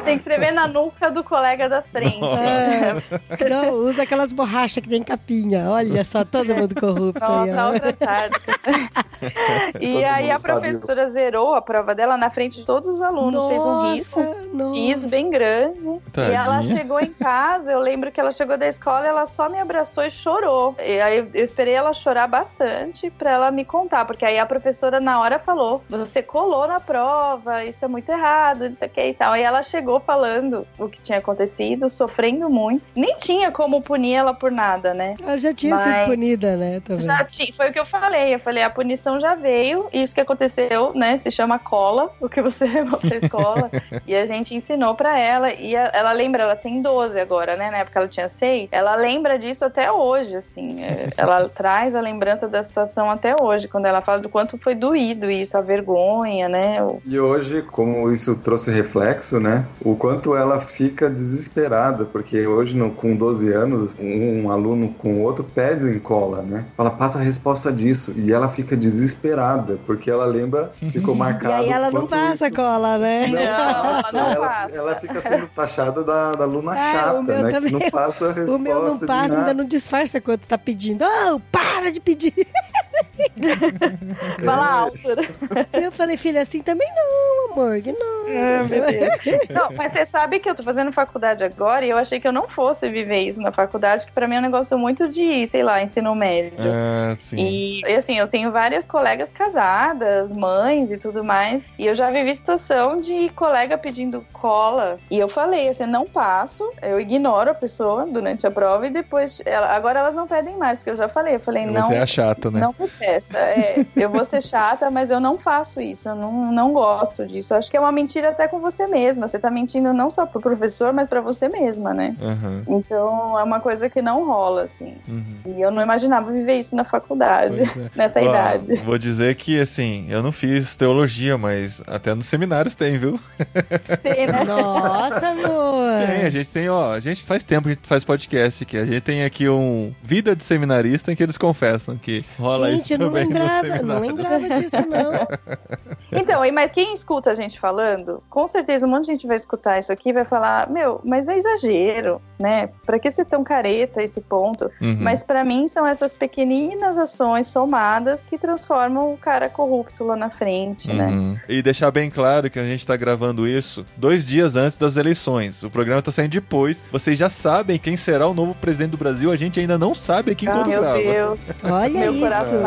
Tem que escrever na nuca do colega da frente. É. Não, usa aquelas borrachas que tem capinha. Olha só, todo mundo corrupto aí, Nossa, ó. outra tática. e Todo aí a professora zerou a prova dela na frente de todos os alunos, fez um risco. nossa. X bem grande. E ela Tadinha. chegou em casa, eu lembro que ela chegou da escola, ela só me abraçou e chorou. E aí eu esperei ela chorar bastante pra ela me contar, porque aí a professora na hora falou: "Você colou na prova, isso é muito errado, não sei o que e tal". Aí ela chegou falando o que tinha acontecido, sofrendo muito. Nem tinha como punir ela por nada, né? Ela já tinha sido Mas- punida, né? Também. Já tinha, foi o que eu falei. Eu falei, a punição já veio, isso que aconteceu, né? Se chama cola, o que você levou pra escola. e a gente ensinou pra ela. E ela lembra, ela tem 12 agora, né? Na época ela tinha 6. Ela lembra disso até hoje, assim. É, ela traz a lembrança da situação até hoje, quando ela fala do quanto foi doído isso, a vergonha, né? O- E hoje, como isso trouxe reflexo, né? O quanto ela fica desesperada, porque hoje, no- com 12 anos, um, aluno com outro pede em cola, né? Fala, passa a resposta disso. E ela fica desesperada, porque ela lembra, ficou E marcado. aí ela não passa isso- cola, né? Não, ela não ela, passa. ela fica sendo taxada da, da aluna Ah, o chata, né? também. Que não passa a resposta. O meu não passa, ainda não disfarça quanto tá pedindo. Oh, para de pedir. Fala alto, né? Eu falei, filha, assim também não, amor. Que não. Meu Deus. Não, mas você sabe que eu tô fazendo faculdade agora e eu achei que eu não fosse viver isso na faculdade, que pra mim é um negócio muito de, sei lá, ensino médio. Ah, sim. E, e, assim, eu tenho várias colegas casadas, mães e tudo mais. E eu já vivi situação de colega pedindo cola. E eu falei, assim, não passo, eu ignoro a pessoa durante a prova e depois. ela- agora elas não pedem mais, porque eu já falei, eu falei, não. Você é a chata, né? Não peça. É, eu vou ser chata, mas eu não faço isso. Eu não, não gosto disso. Eu acho que é uma mentira até com você mesma. Você tá mentindo não só pro professor, mas pra você mesma, né? Aham. Então é uma coisa que não rola, assim. Uhum. E eu não imaginava viver isso na faculdade, é. nessa Ó, idade. Vou dizer que, assim, eu não fiz teologia, mas até nos seminários tem, viu? Tem, né? Nossa, amor. Tem, a gente tem, ó, a gente faz tempo que a gente faz podcast aqui. A gente tem aqui um Vida de Seminarista em que eles confessam que rola Gente, eu não lembrava, Não lembrava disso, não. Então, mas quem escuta a gente falando, com certeza um monte de gente vai escutar isso aqui e vai falar: Meu, mas é exagero, né? Pra que ser tão careta esse ponto? Uhum. Mas para mim são essas pequeninas ações somadas que transformam o cara corrupto lá na frente, né? Uhum. E deixar bem claro que a gente tá gravando isso dois dias antes das eleições. O programa tá saindo depois. Vocês já sabem quem será o novo presidente do Brasil. A gente ainda não sabe aqui Ah, enquanto meu grava. Deus. Olha meu isso. coração.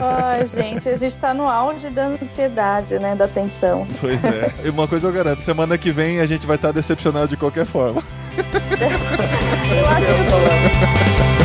Ai, gente, a gente tá no auge da ansiedade, né? Da tensão. Pois é. E uma coisa eu garanto: semana que vem a gente vai estar decepcionado de qualquer forma. Eu acho que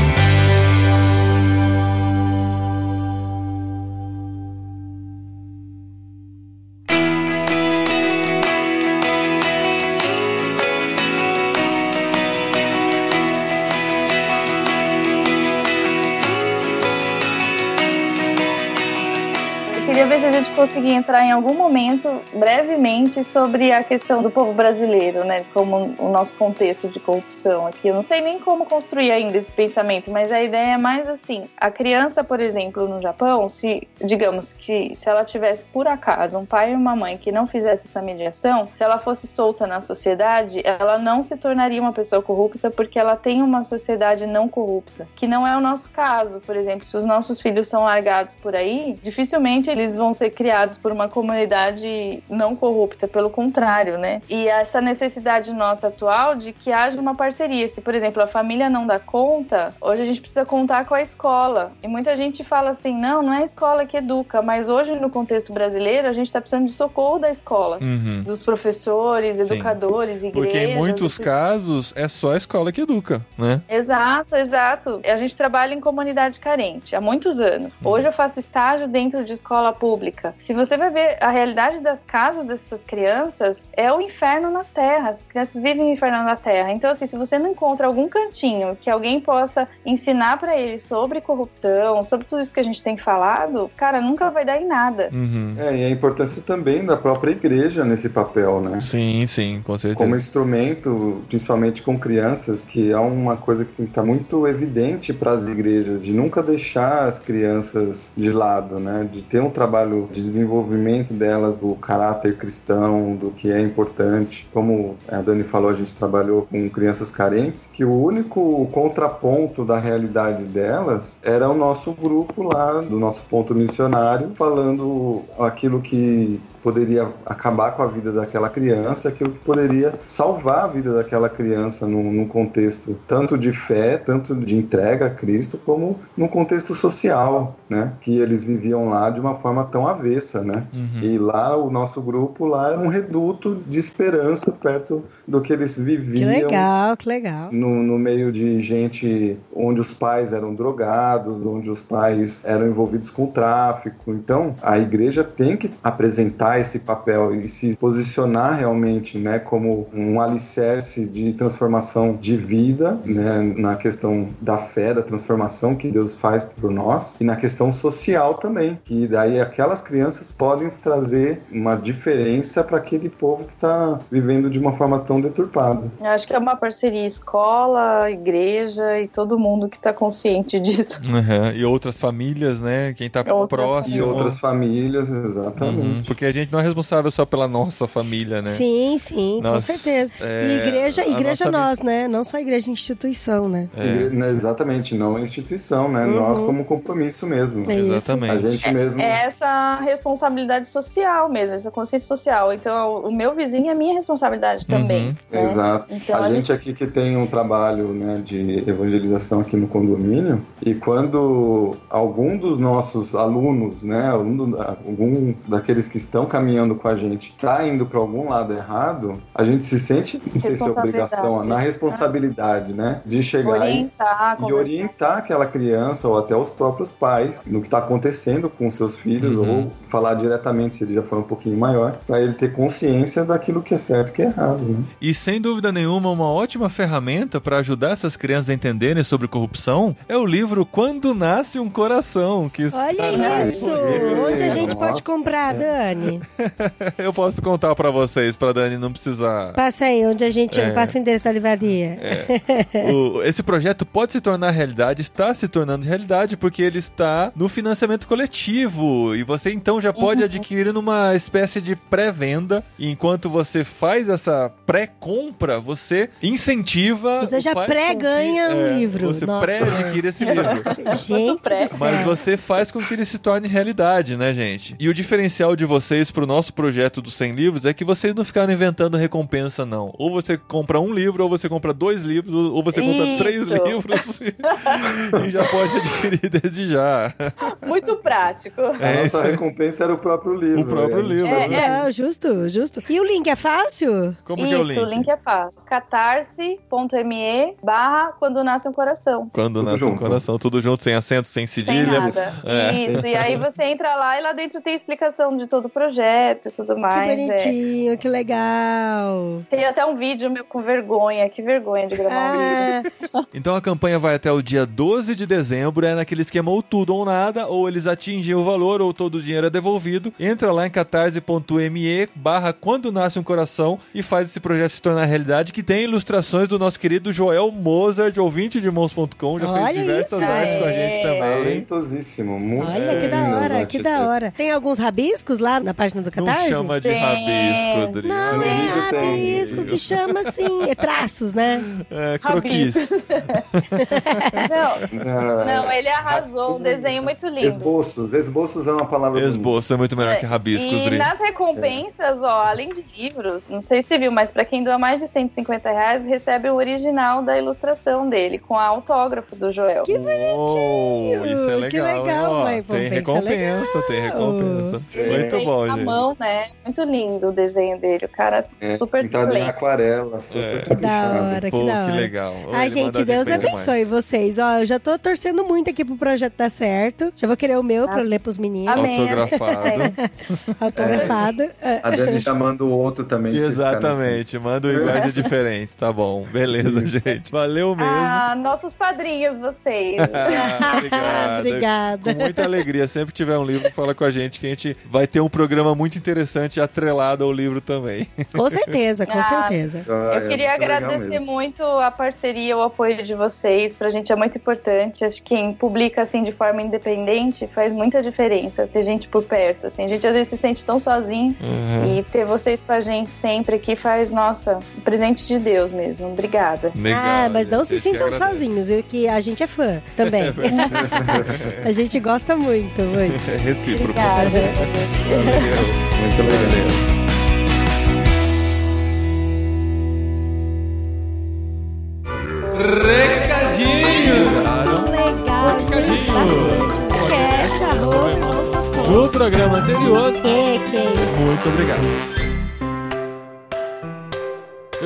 queria ver se a gente conseguia entrar em algum momento, brevemente, sobre a questão do povo brasileiro, né? Como o nosso contexto de corrupção aqui. Eu não sei nem como construir ainda esse pensamento, mas a ideia é mais assim: a criança, por exemplo, no Japão, se, digamos que se ela tivesse por acaso um pai e uma mãe que não fizesse essa mediação, se ela fosse solta na sociedade, ela não se tornaria uma pessoa corrupta porque ela tem uma sociedade não corrupta, que não é o nosso caso. Por exemplo, se os nossos filhos são largados por aí, dificilmente eles vão ser criados por uma comunidade não corrupta, pelo contrário, né? E essa necessidade nossa atual de que haja uma parceria. Se, por exemplo, a família não dá conta, hoje a gente precisa contar com a escola. E muita gente fala assim: não, não é a escola que educa, mas hoje no contexto brasileiro a gente está precisando de socorro da escola. Uhum. Dos professores, Sim. educadores, igrejas. Porque em muitos casos é só a escola que educa, né? Exato, exato. A gente trabalha em comunidade carente há muitos anos. Uhum. Hoje eu faço estágio dentro de escola pública. Se você vai ver a realidade das casas dessas crianças, é o inferno na terra. As crianças vivem o inferno na terra. Então, assim, se você não encontra algum cantinho que alguém possa ensinar pra eles sobre corrupção, sobre tudo isso que a gente tem falado, cara, nunca vai dar em nada. Uhum. É, e a importância também da própria igreja nesse papel, né? Sim, sim, com certeza. Como instrumento, principalmente com crianças, que é uma coisa que está muito evidente para as igrejas, de nunca deixar as crianças de lado, né? De ter um trabalho de desenvolvimento delas, do caráter cristão, do que é importante. Como a Dani falou, a gente trabalhou com crianças carentes, que o único contraponto da realidade delas era o nosso grupo lá, do nosso ponto missionário, falando aquilo que poderia acabar com a vida daquela criança, aquilo que poderia salvar a vida daquela criança num, num, contexto tanto de fé, tanto de entrega a Cristo, como num contexto social, né? Que eles viviam lá de uma forma tão avessa, né? Uhum. E lá o nosso grupo lá era um reduto de esperança perto do que eles viviam. Que legal, que legal. No, no meio de gente onde os pais eram drogados, onde os pais eram envolvidos com tráfico. Então, a igreja tem que apresentar esse papel e se posicionar realmente, né, como um alicerce de transformação de vida, né, na questão da fé, da transformação que Deus faz por nós e na questão social também, que daí aquelas crianças podem trazer uma diferença para aquele povo que está vivendo de uma forma tão deturpada. Eu acho que é uma parceria escola, igreja e todo mundo que está consciente disso. Uhum. E outras famílias, né? Quem está próximo. E outras famílias, exatamente. Uhum. Porque a gente não é responsável só pela nossa família, né? Sim, sim, nós, com certeza. É, e igreja, igreja nós, né? Não só igreja instituição, né? É. Igre... Exatamente, não instituição, né? Uhum. Nós como compromisso mesmo. É Exatamente. A gente mesmo. É essa responsabilidade social mesmo, essa consciência social. Então, o meu vizinho é minha responsabilidade também. Uhum. Né? Exato. Então, a, a gente, gente aqui que tem um trabalho né, de evangelização aqui no condomínio, e quando algum dos nossos alunos, né, algum, algum daqueles que estão caminhando com a gente está indo para algum lado errado, a gente se sente, não sei se é obrigação, na responsabilidade, né, de chegar orientar, e, e orientar aquela criança ou até os próprios pais no que está acontecendo com seus filhos Uhum. ou falar diretamente se ele já for um pouquinho maior, para ele ter consciência daquilo que é certo e que é errado. Né? E sem dúvida nenhuma, uma ótima ferramenta para ajudar essas crianças a entenderem sobre corrupção é o livro Quando Nasce um Coração. Que Olha está isso! Onde a gente Nossa. pode comprar, Dani? Eu posso contar pra vocês, pra Dani não precisar. Passa aí, onde a gente É. passa o endereço da livraria. O- esse projeto pode se tornar realidade, está se tornando realidade, porque ele está no financiamento coletivo. E você então já pode adquirir numa espécie de pré-venda. E enquanto você faz essa pré-compra, você incentiva. Você o já pré-ganha um é, livro. Você pré-adquire esse livro. Gente. Mas você faz com que ele se torne realidade, né, gente? E o diferencial de vocês pro nosso projeto dos 100 livros é que vocês não ficaram inventando recompensa, não. Ou você compra um livro, ou você compra dois livros, ou você compra Isso. três livros e já pode adquirir desde já. Muito prático. A É, nossa isso aí. recompensa era o próprio livro. O próprio né? livro. É, é. Justo, justo. E o link é fácil? Como que é o Isso, link? o link é fácil. catarse.me barra quando nasce um coração. Quando Tudo nasce um junto. coração, tudo junto, sem acento, sem Sem cedilha. nada. É. Isso, e aí você entra lá e lá dentro tem explicação de todo o projeto e tudo mais. que é. bonitinho, que legal. Tem até um vídeo meu com vergonha. Que vergonha de gravar um vídeo. Ah, Então a campanha vai até o dia 12 de dezembro, é naquele esquema ou tudo ou nada, ou eles atingem o valor ou todo o dinheiro é devolvido. Entra lá em catarse.me barra quando nasce um coração e faz esse projeto se tornar realidade, que tem ilustrações do nosso querido Joel Mozart, ouvinte de irmãos.com, já Olha fez diversas isso, artes com a é. gente também. Talentosíssimo. Muito olha que da hora, que da hora. Tem alguns rabiscos lá na página do Não Catarse? chama de Tem. rabisco, Adri. Não, No é rabisco que chama assim, é traços, né? É, croquis. Não, não, ele arrasou. Um desenho muito lindo. Esboços. Esboços é uma palavra. Esboço é muito melhor que rabiscos, E Dri. nas recompensas, ó, além de livros, não sei se viu, mas pra quem doa mais de 150 reais, recebe o original da ilustração dele, com a autógrafo do Joel. Que Oh, isso é legal. Que legal, Ó, uma tem recompensa recompensa, tem recompensa. Muito bom, à gente. mão, né? Muito lindo o desenho dele. O cara É, super pintado em aquarela, super É. Que da hora, Pô, que da que hora. legal. Ô, Ai, ele gente, Deus abençoe demais. vocês. Ó, eu já tô torcendo muito aqui pro projeto dar certo. Já vou querer o meu pra ler pros meninos. Amém. Autografado. Autografado. É. A Dani já manda o outro também. Exatamente, manda linguagens diferentes, tá bom. Beleza, gente. Valeu mesmo. Ah, nossos padrinhos, vocês. Ah, obrigado. Obrigada. Com muita alegria. Sempre tiver um livro, fala com a gente que a gente vai ter um programa muito interessante atrelado ao livro também. Com certeza, com Ah, certeza. assim. Ah, Eu é queria muito legal agradecer muito a parceria, o apoio de vocês. Pra gente é muito importante. Acho que quem publica assim de forma independente faz muita diferença. Ter gente por perto, assim. A gente às vezes se sente tão sozinho Uhum. e ter vocês com a gente sempre aqui faz, nossa, um presente de Deus mesmo. Obrigada. Legal, ah, mas não se sintam sozinhos, viu? Que a gente é fã também. a gente gosta muito, muito. É recíproco. Obrigada. Muito legal. Recadinhos! Legal, Recadinho. Cash, arroba, No programa anterior, Que, que isso? muito obrigado.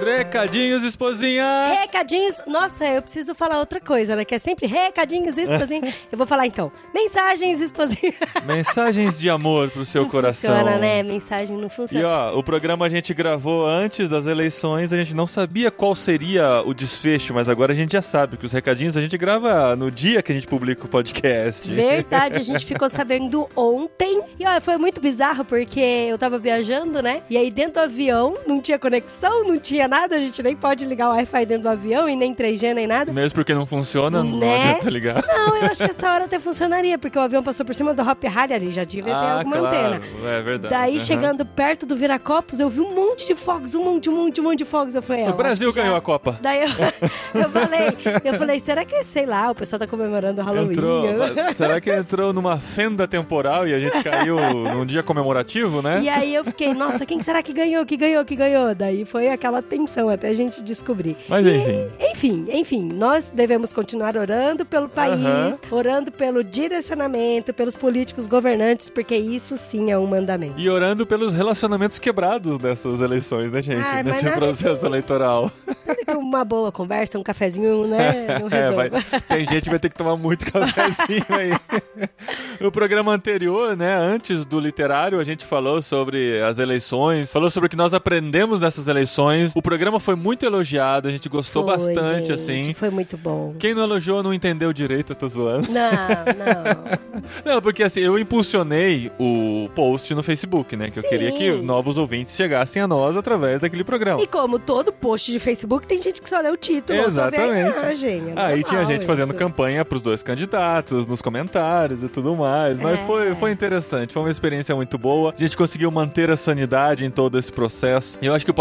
Recadinhos, esposinha! Recadinhos. Nossa, eu preciso falar outra coisa, né? Que é sempre recadinhos, esposinha. Eu vou falar então. Mensagens, esposinha. Mensagens de amor pro seu Não coração. Funciona, né? Mensagem não E funciona. ó, o programa a gente gravou antes das eleições, a gente não sabia qual seria o desfecho, mas agora a gente já sabe que os recadinhos a gente grava no dia que a gente publica o podcast. Verdade, a gente ficou sabendo ontem. E ó, foi muito bizarro porque eu tava viajando, né? E aí dentro do avião não tinha conexão, não tinha nada, a gente nem pode ligar o Wi-Fi dentro do avião e nem 3G nem nada. Mesmo porque não funciona, não Né? adianta ligar. Não, eu acho que essa hora até funcionaria, porque o avião passou por cima do Hop Harry ali, já devia ter ah, alguma claro. antena. É verdade. Daí, aham. chegando perto do Viracopos, eu vi um monte de fogos, um monte, um monte, um monte de fogos. Eu falei, é, O Brasil que já- ganhou a Copa. Daí eu, eu falei, eu falei, será que, sei lá, o pessoal tá comemorando o Halloween? Entrou, será que entrou numa fenda temporal e a gente caiu num dia comemorativo, né? E aí eu fiquei, nossa, quem será que ganhou, que ganhou, que ganhou? Daí foi aquela tensão até a gente descobrir. Mas E, enfim. enfim, enfim, nós devemos continuar orando pelo país, orando pelo direcionamento, pelos políticos governantes, porque isso sim é um mandamento. E orando pelos relacionamentos quebrados dessas eleições, né, gente? Mas Nesse processo eleitoral. Que uma boa conversa, um cafezinho, né? Não É, vai- tem gente que vai ter que tomar muito cafezinho aí. No programa anterior, né, antes do literário, a gente falou sobre as eleições, falou sobre o que nós aprendemos nessas eleições. O programa foi muito elogiado, a gente gostou Foi, bastante gente, assim. Foi muito bom. Quem não elogiou não entendeu direito, eu tô zoando. Não, não. Não, porque assim, eu impulsionei o post no Facebook, né? Que eu Sim. queria que novos ouvintes chegassem a nós através daquele programa. E como todo post de Facebook, tem gente que só lê o título, Exatamente. vê. É Aí tinha gente fazendo isso. campanha pros dois candidatos, nos comentários e tudo mais. Mas É. foi, foi interessante, foi uma experiência muito boa. A gente conseguiu manter a sanidade em todo esse processo. E eu acho que o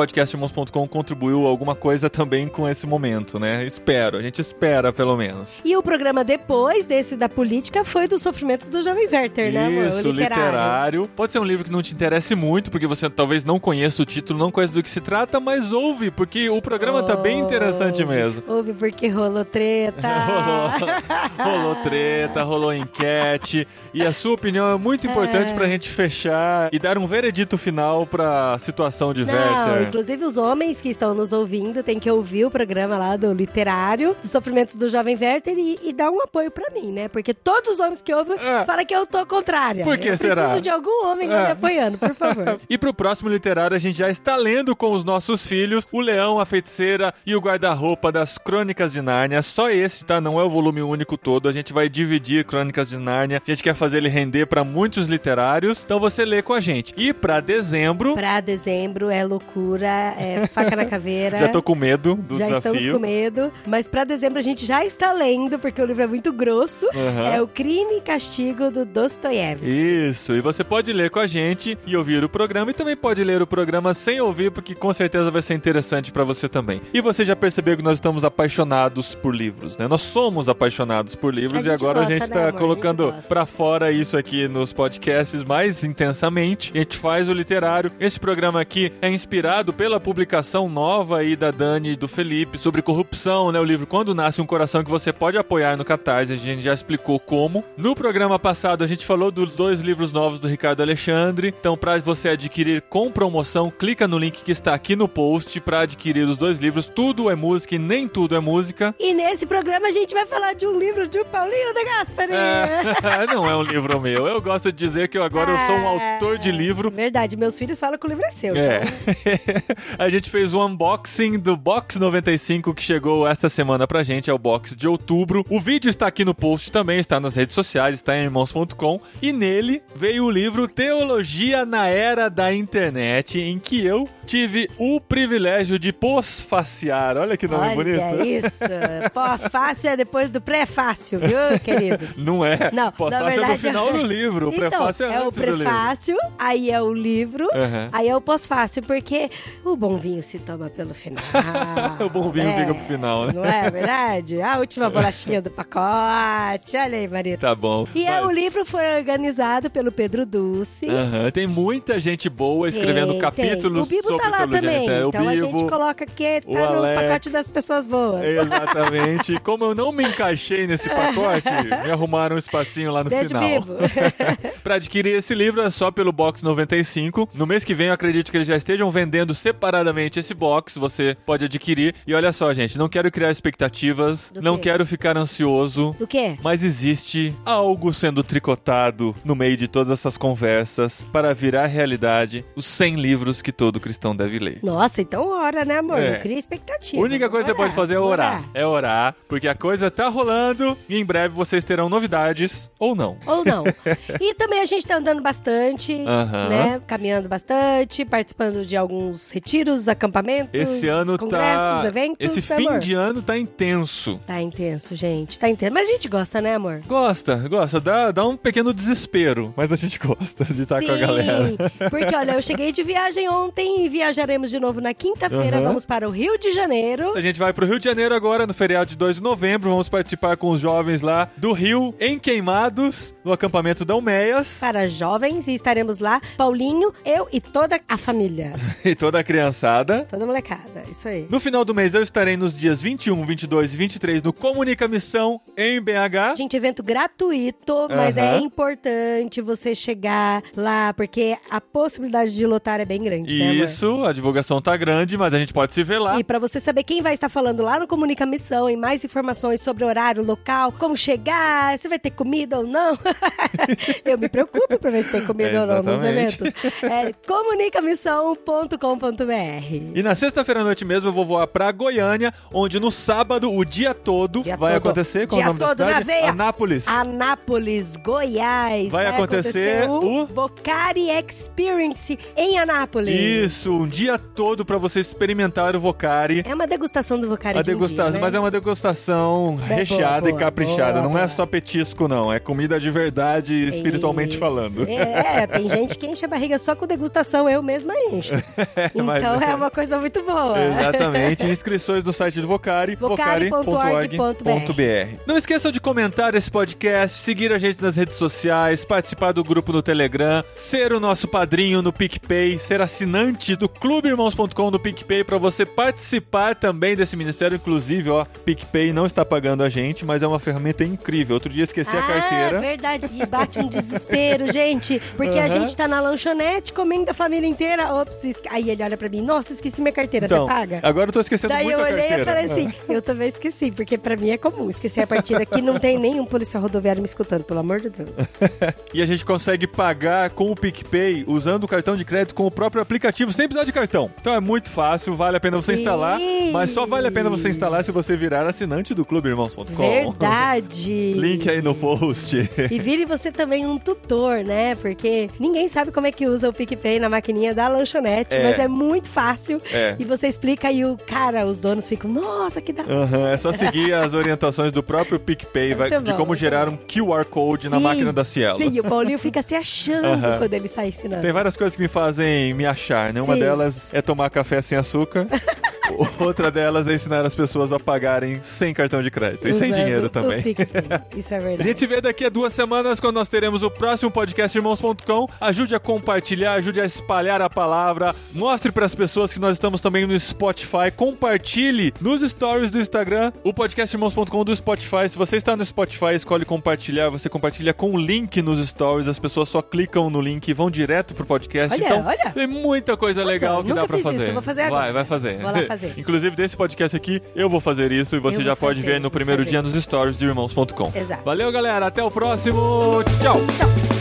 contribuiu alguma coisa também com esse momento, né? Espero, a gente espera pelo menos. E o programa depois desse da política foi dos sofrimentos do Jovem Werther, né, amor? Isso, O literário. literário. Pode ser um livro que não te interesse muito, porque você talvez não conheça o título, não conheça do que se trata, mas ouve, porque o programa tá bem interessante mesmo. Ouve porque rolou treta. rolou, rolou treta, rolou enquete. E a sua opinião é muito importante pra gente fechar e dar um veredito final pra situação de Não, Werther. inclusive os homens que estão nos ouvindo têm que ouvir o programa lá do literário, dos sofrimentos do jovem Werther e, e dar um apoio pra mim, né? Porque todos os homens que ouvem É. falam que eu tô contrária. Por que eu será? preciso de algum homem É. me apoiando, por favor. E pro próximo literário, a gente já está lendo com os nossos filhos O Leão, a Feiticeira e o Guarda-Roupa das Crônicas de Nárnia. Só esse, tá? Não é o volume único todo. A gente vai dividir Crônicas de Nárnia. A gente quer fazer ele render pra muitos literários. Então você lê com a gente. E pra dezembro, Pra dezembro é loucura, é faca na caveira. já tô com medo do Já estamos desafio. com medo, mas pra dezembro a gente já está lendo, porque o livro é muito grosso. Aham. É o Crime e Castigo do Dostoiévski. Isso, e você pode ler com a gente e ouvir o programa, e também pode ler o programa sem ouvir, porque com certeza vai ser interessante pra você também. E você já percebeu que nós estamos apaixonados por livros, né? Nós somos apaixonados por livros e agora gosta, a gente né, tá? A gente colocando gosta. pra fora isso aqui nos podcasts mais intensamente. A gente faz o literário. Esse programa aqui é inspirado pela publicação nova aí da Dani e do Felipe sobre corrupção, né? O livro Quando Nasce um Coração que você pode apoiar no Catarse. A gente já explicou como. No programa passado a gente falou dos dois livros novos do Ricardo Alexandre. Então, para você adquirir com promoção, clica no link que está aqui no post para adquirir os dois livros. Tudo é música e nem tudo é música. E nesse programa a gente vai falar de um livro de Paulinho da Gaspari. É, não é um livro meu. Eu gosto de dizer que eu agora eu sou um É. autor de livro. Verdade, meus filhos falam que o livro é seu. É. então. a gente fez o unboxing do Box 95 que chegou esta semana pra gente, é o box de outubro. O vídeo está aqui no post também, está nas redes sociais, está em irmãos.com. E nele veio o livro Teologia na Era da Internet, em que eu tive o privilégio de posfaciar. Olha que nome Olha bonito. isso. Pós-fácil é depois do pré-fácil, viu, queridos? Não é? Não, Pós-fácil é no final do livro. O então, prefácio é, é o antes do livro. prefácio, aí é o livro, Aham. aí é o pós-fácil, porque o bom vinho se toma pelo final. O bom vinho É, fica pro final, né? Não é verdade? A última bolachinha do pacote. Olha aí, Marita. Tá bom. E é, Mas- o livro foi organizado pelo Pedro Dulce. Aham, Tem muita gente boa escrevendo Tem, capítulos tem. O Bibo sobre tá lá também. É, então a Bibo, gente coloca que tá no Alex. pacote das pessoas boas. Exatamente. E Como eu não me encaixei nesse pacote, me arrumaram um espacinho lá no Beijo, final. Bibo. Pra adquirir esse livro é só pelo Box 95. No mês que vem eu acredito que eles já estejam vendendo separadamente esse box. Você pode adquirir. E olha só, gente, não quero criar expectativas, Do não quê? quero ficar ansioso. Do quê? Mas existe algo sendo tricotado no meio de todas essas conversas para virar realidade os 100 livros que todo cristão deve ler. Nossa, então ora, né, amor? É. Não cria expectativa. A única coisa que você pode fazer é vamos orar. É orar, porque a coisa tá rolando e em breve vocês terão novidades ou não. Ou não. e também a gente tá andando bastante, Aham. né? Caminhando bastante, participando de alguns retiros, acampamentos, Esse ano congressos, tá. eventos. Esse fim amor. de ano tá intenso. Tá intenso, gente. Tá intenso. Mas a gente gosta, né, amor? Gosta, gosta. Dá, dá um pequeno desespero, mas a gente gosta de estar com a Sim, galera. Porque, olha, eu cheguei de viagem ontem e viajaremos de novo na quinta-feira. Aham. Vamos para o Rio de Janeiro. A gente vai pro Rio de Janeiro agora, no feriado de 2 de novembro. Vamos participar com os jovens lá do Rio, em Queimados, no acampamento da Almeias. Para jovens e estaremos lá, Paulinho, eu e toda a família. E toda a criançada. Toda molecada, isso aí. No final do mês eu estarei nos dias 21, 22 e 23 no Comunica Missão em BH. Gente, evento gratuito, mas é importante você chegar lá, porque a possibilidade de lotar é bem grande, né? Isso, a divulgação tá grande, mas a gente pode se ver lá. E pra você saber quem vai estar falando lá no Comunica Missão e mais informações sobre horário, local, como chegar, se vai ter comida ou não. Eu me preocupo pra ver se tem comida ou não nos eventos. É comunicamissão.com.br. E na sexta-feira à noite mesmo eu vou voar pra Goiânia onde no sábado, o dia todo, Dia vai todo. acontecer. Qual Dia é o nome todo da na veia. Anápolis. Anápolis, Goiás. Vai acontecer o, o- Bocari Experience em Anápolis. Isso, um dia todo pra você experimentar o Vocari. É uma degustação do Vocari A de um degustação, dia, né? mas é uma degustação É recheada boa, e boa, caprichada. boa, não é só petisco, não. É comida de verdade, espiritualmente Isso. falando. É, é, tem gente que enche a barriga só com degustação, eu mesma encho. mas Então é. é uma coisa muito boa. Exatamente. Inscrições no site do Vocari, Vocari.org.br. Não esqueçam de comentar esse podcast, seguir a gente nas redes sociais, participar do grupo no Telegram, ser o nosso padrinho no PicPay, ser assinante do clubeirmãos.com do PicPay para você participar também desse ministério. Inclusive, ó, PicPay não está pagando a gente, mas é uma ferramenta incrível. Outro dia esqueci a Ah, carteira. verdade. E bate um desespero, gente. Porque a Aham. gente tá na lanchonete comendo a família inteira. Ops, aí ele olha pra mim, nossa, esqueci minha carteira, Então, você paga? agora eu tô esquecendo Daí muito eu olhei e falei assim, eu também esqueci, porque pra mim é comum esquecer a partida aqui, não tem nenhum policial rodoviário me escutando, pelo amor de Deus. E a gente consegue pagar com o PicPay usando o cartão de crédito com o próprio aplicativo, sem precisar de cartão. Então é muito fácil, vale a pena você Sim. instalar, mas só vale a pena você instalar se você virar assinante do clubeirmãos.com. Verdade. Link aí no post. E vire você também um tutor, né? Porque ninguém sabe como é que usa o PicPay na maquininha da lanchonete, É. mas é muito fácil. É. E você explica e o cara, os donos ficam, nossa, que da Aham, é só seguir as orientações do próprio PicPay vai- de como gerar bom. um QR Code na Sim, máquina da Cielo. Sim, o Paulinho fica se achando Aham. quando ele sai ensinando. Tem várias coisas que me fazem me achar, né? Uma Sim. delas é tomar café sem açúcar. Outra delas é ensinar as pessoas a pagarem sem cartão de crédito. E sem Usando dinheiro também. Isso é A verdade. gente se vê daqui a duas semanas quando nós teremos o próximo podcast irmãos.com. Ajude a compartilhar, ajude a espalhar a palavra. Mostre para as pessoas que nós estamos também no Spotify. Compartilhe nos stories do Instagram o podcast irmãos.com do Spotify. Se você está no Spotify, escolhe compartilhar. Você compartilha com o link nos stories. As pessoas só clicam no link e vão direto pro podcast. Olha, então, olha. tem muita coisa Nossa, legal que dá pra fiz isso, fazer. vou fazer Vai, agora. vai fazer. Vou lá fazer. Inclusive, desse podcast aqui, eu vou fazer isso e você Eu já pode fazer, ver no primeiro fazer. dia nos stories de irmãos.com. Exato. Valeu, galera. Até o próximo. Tchau. Tchau.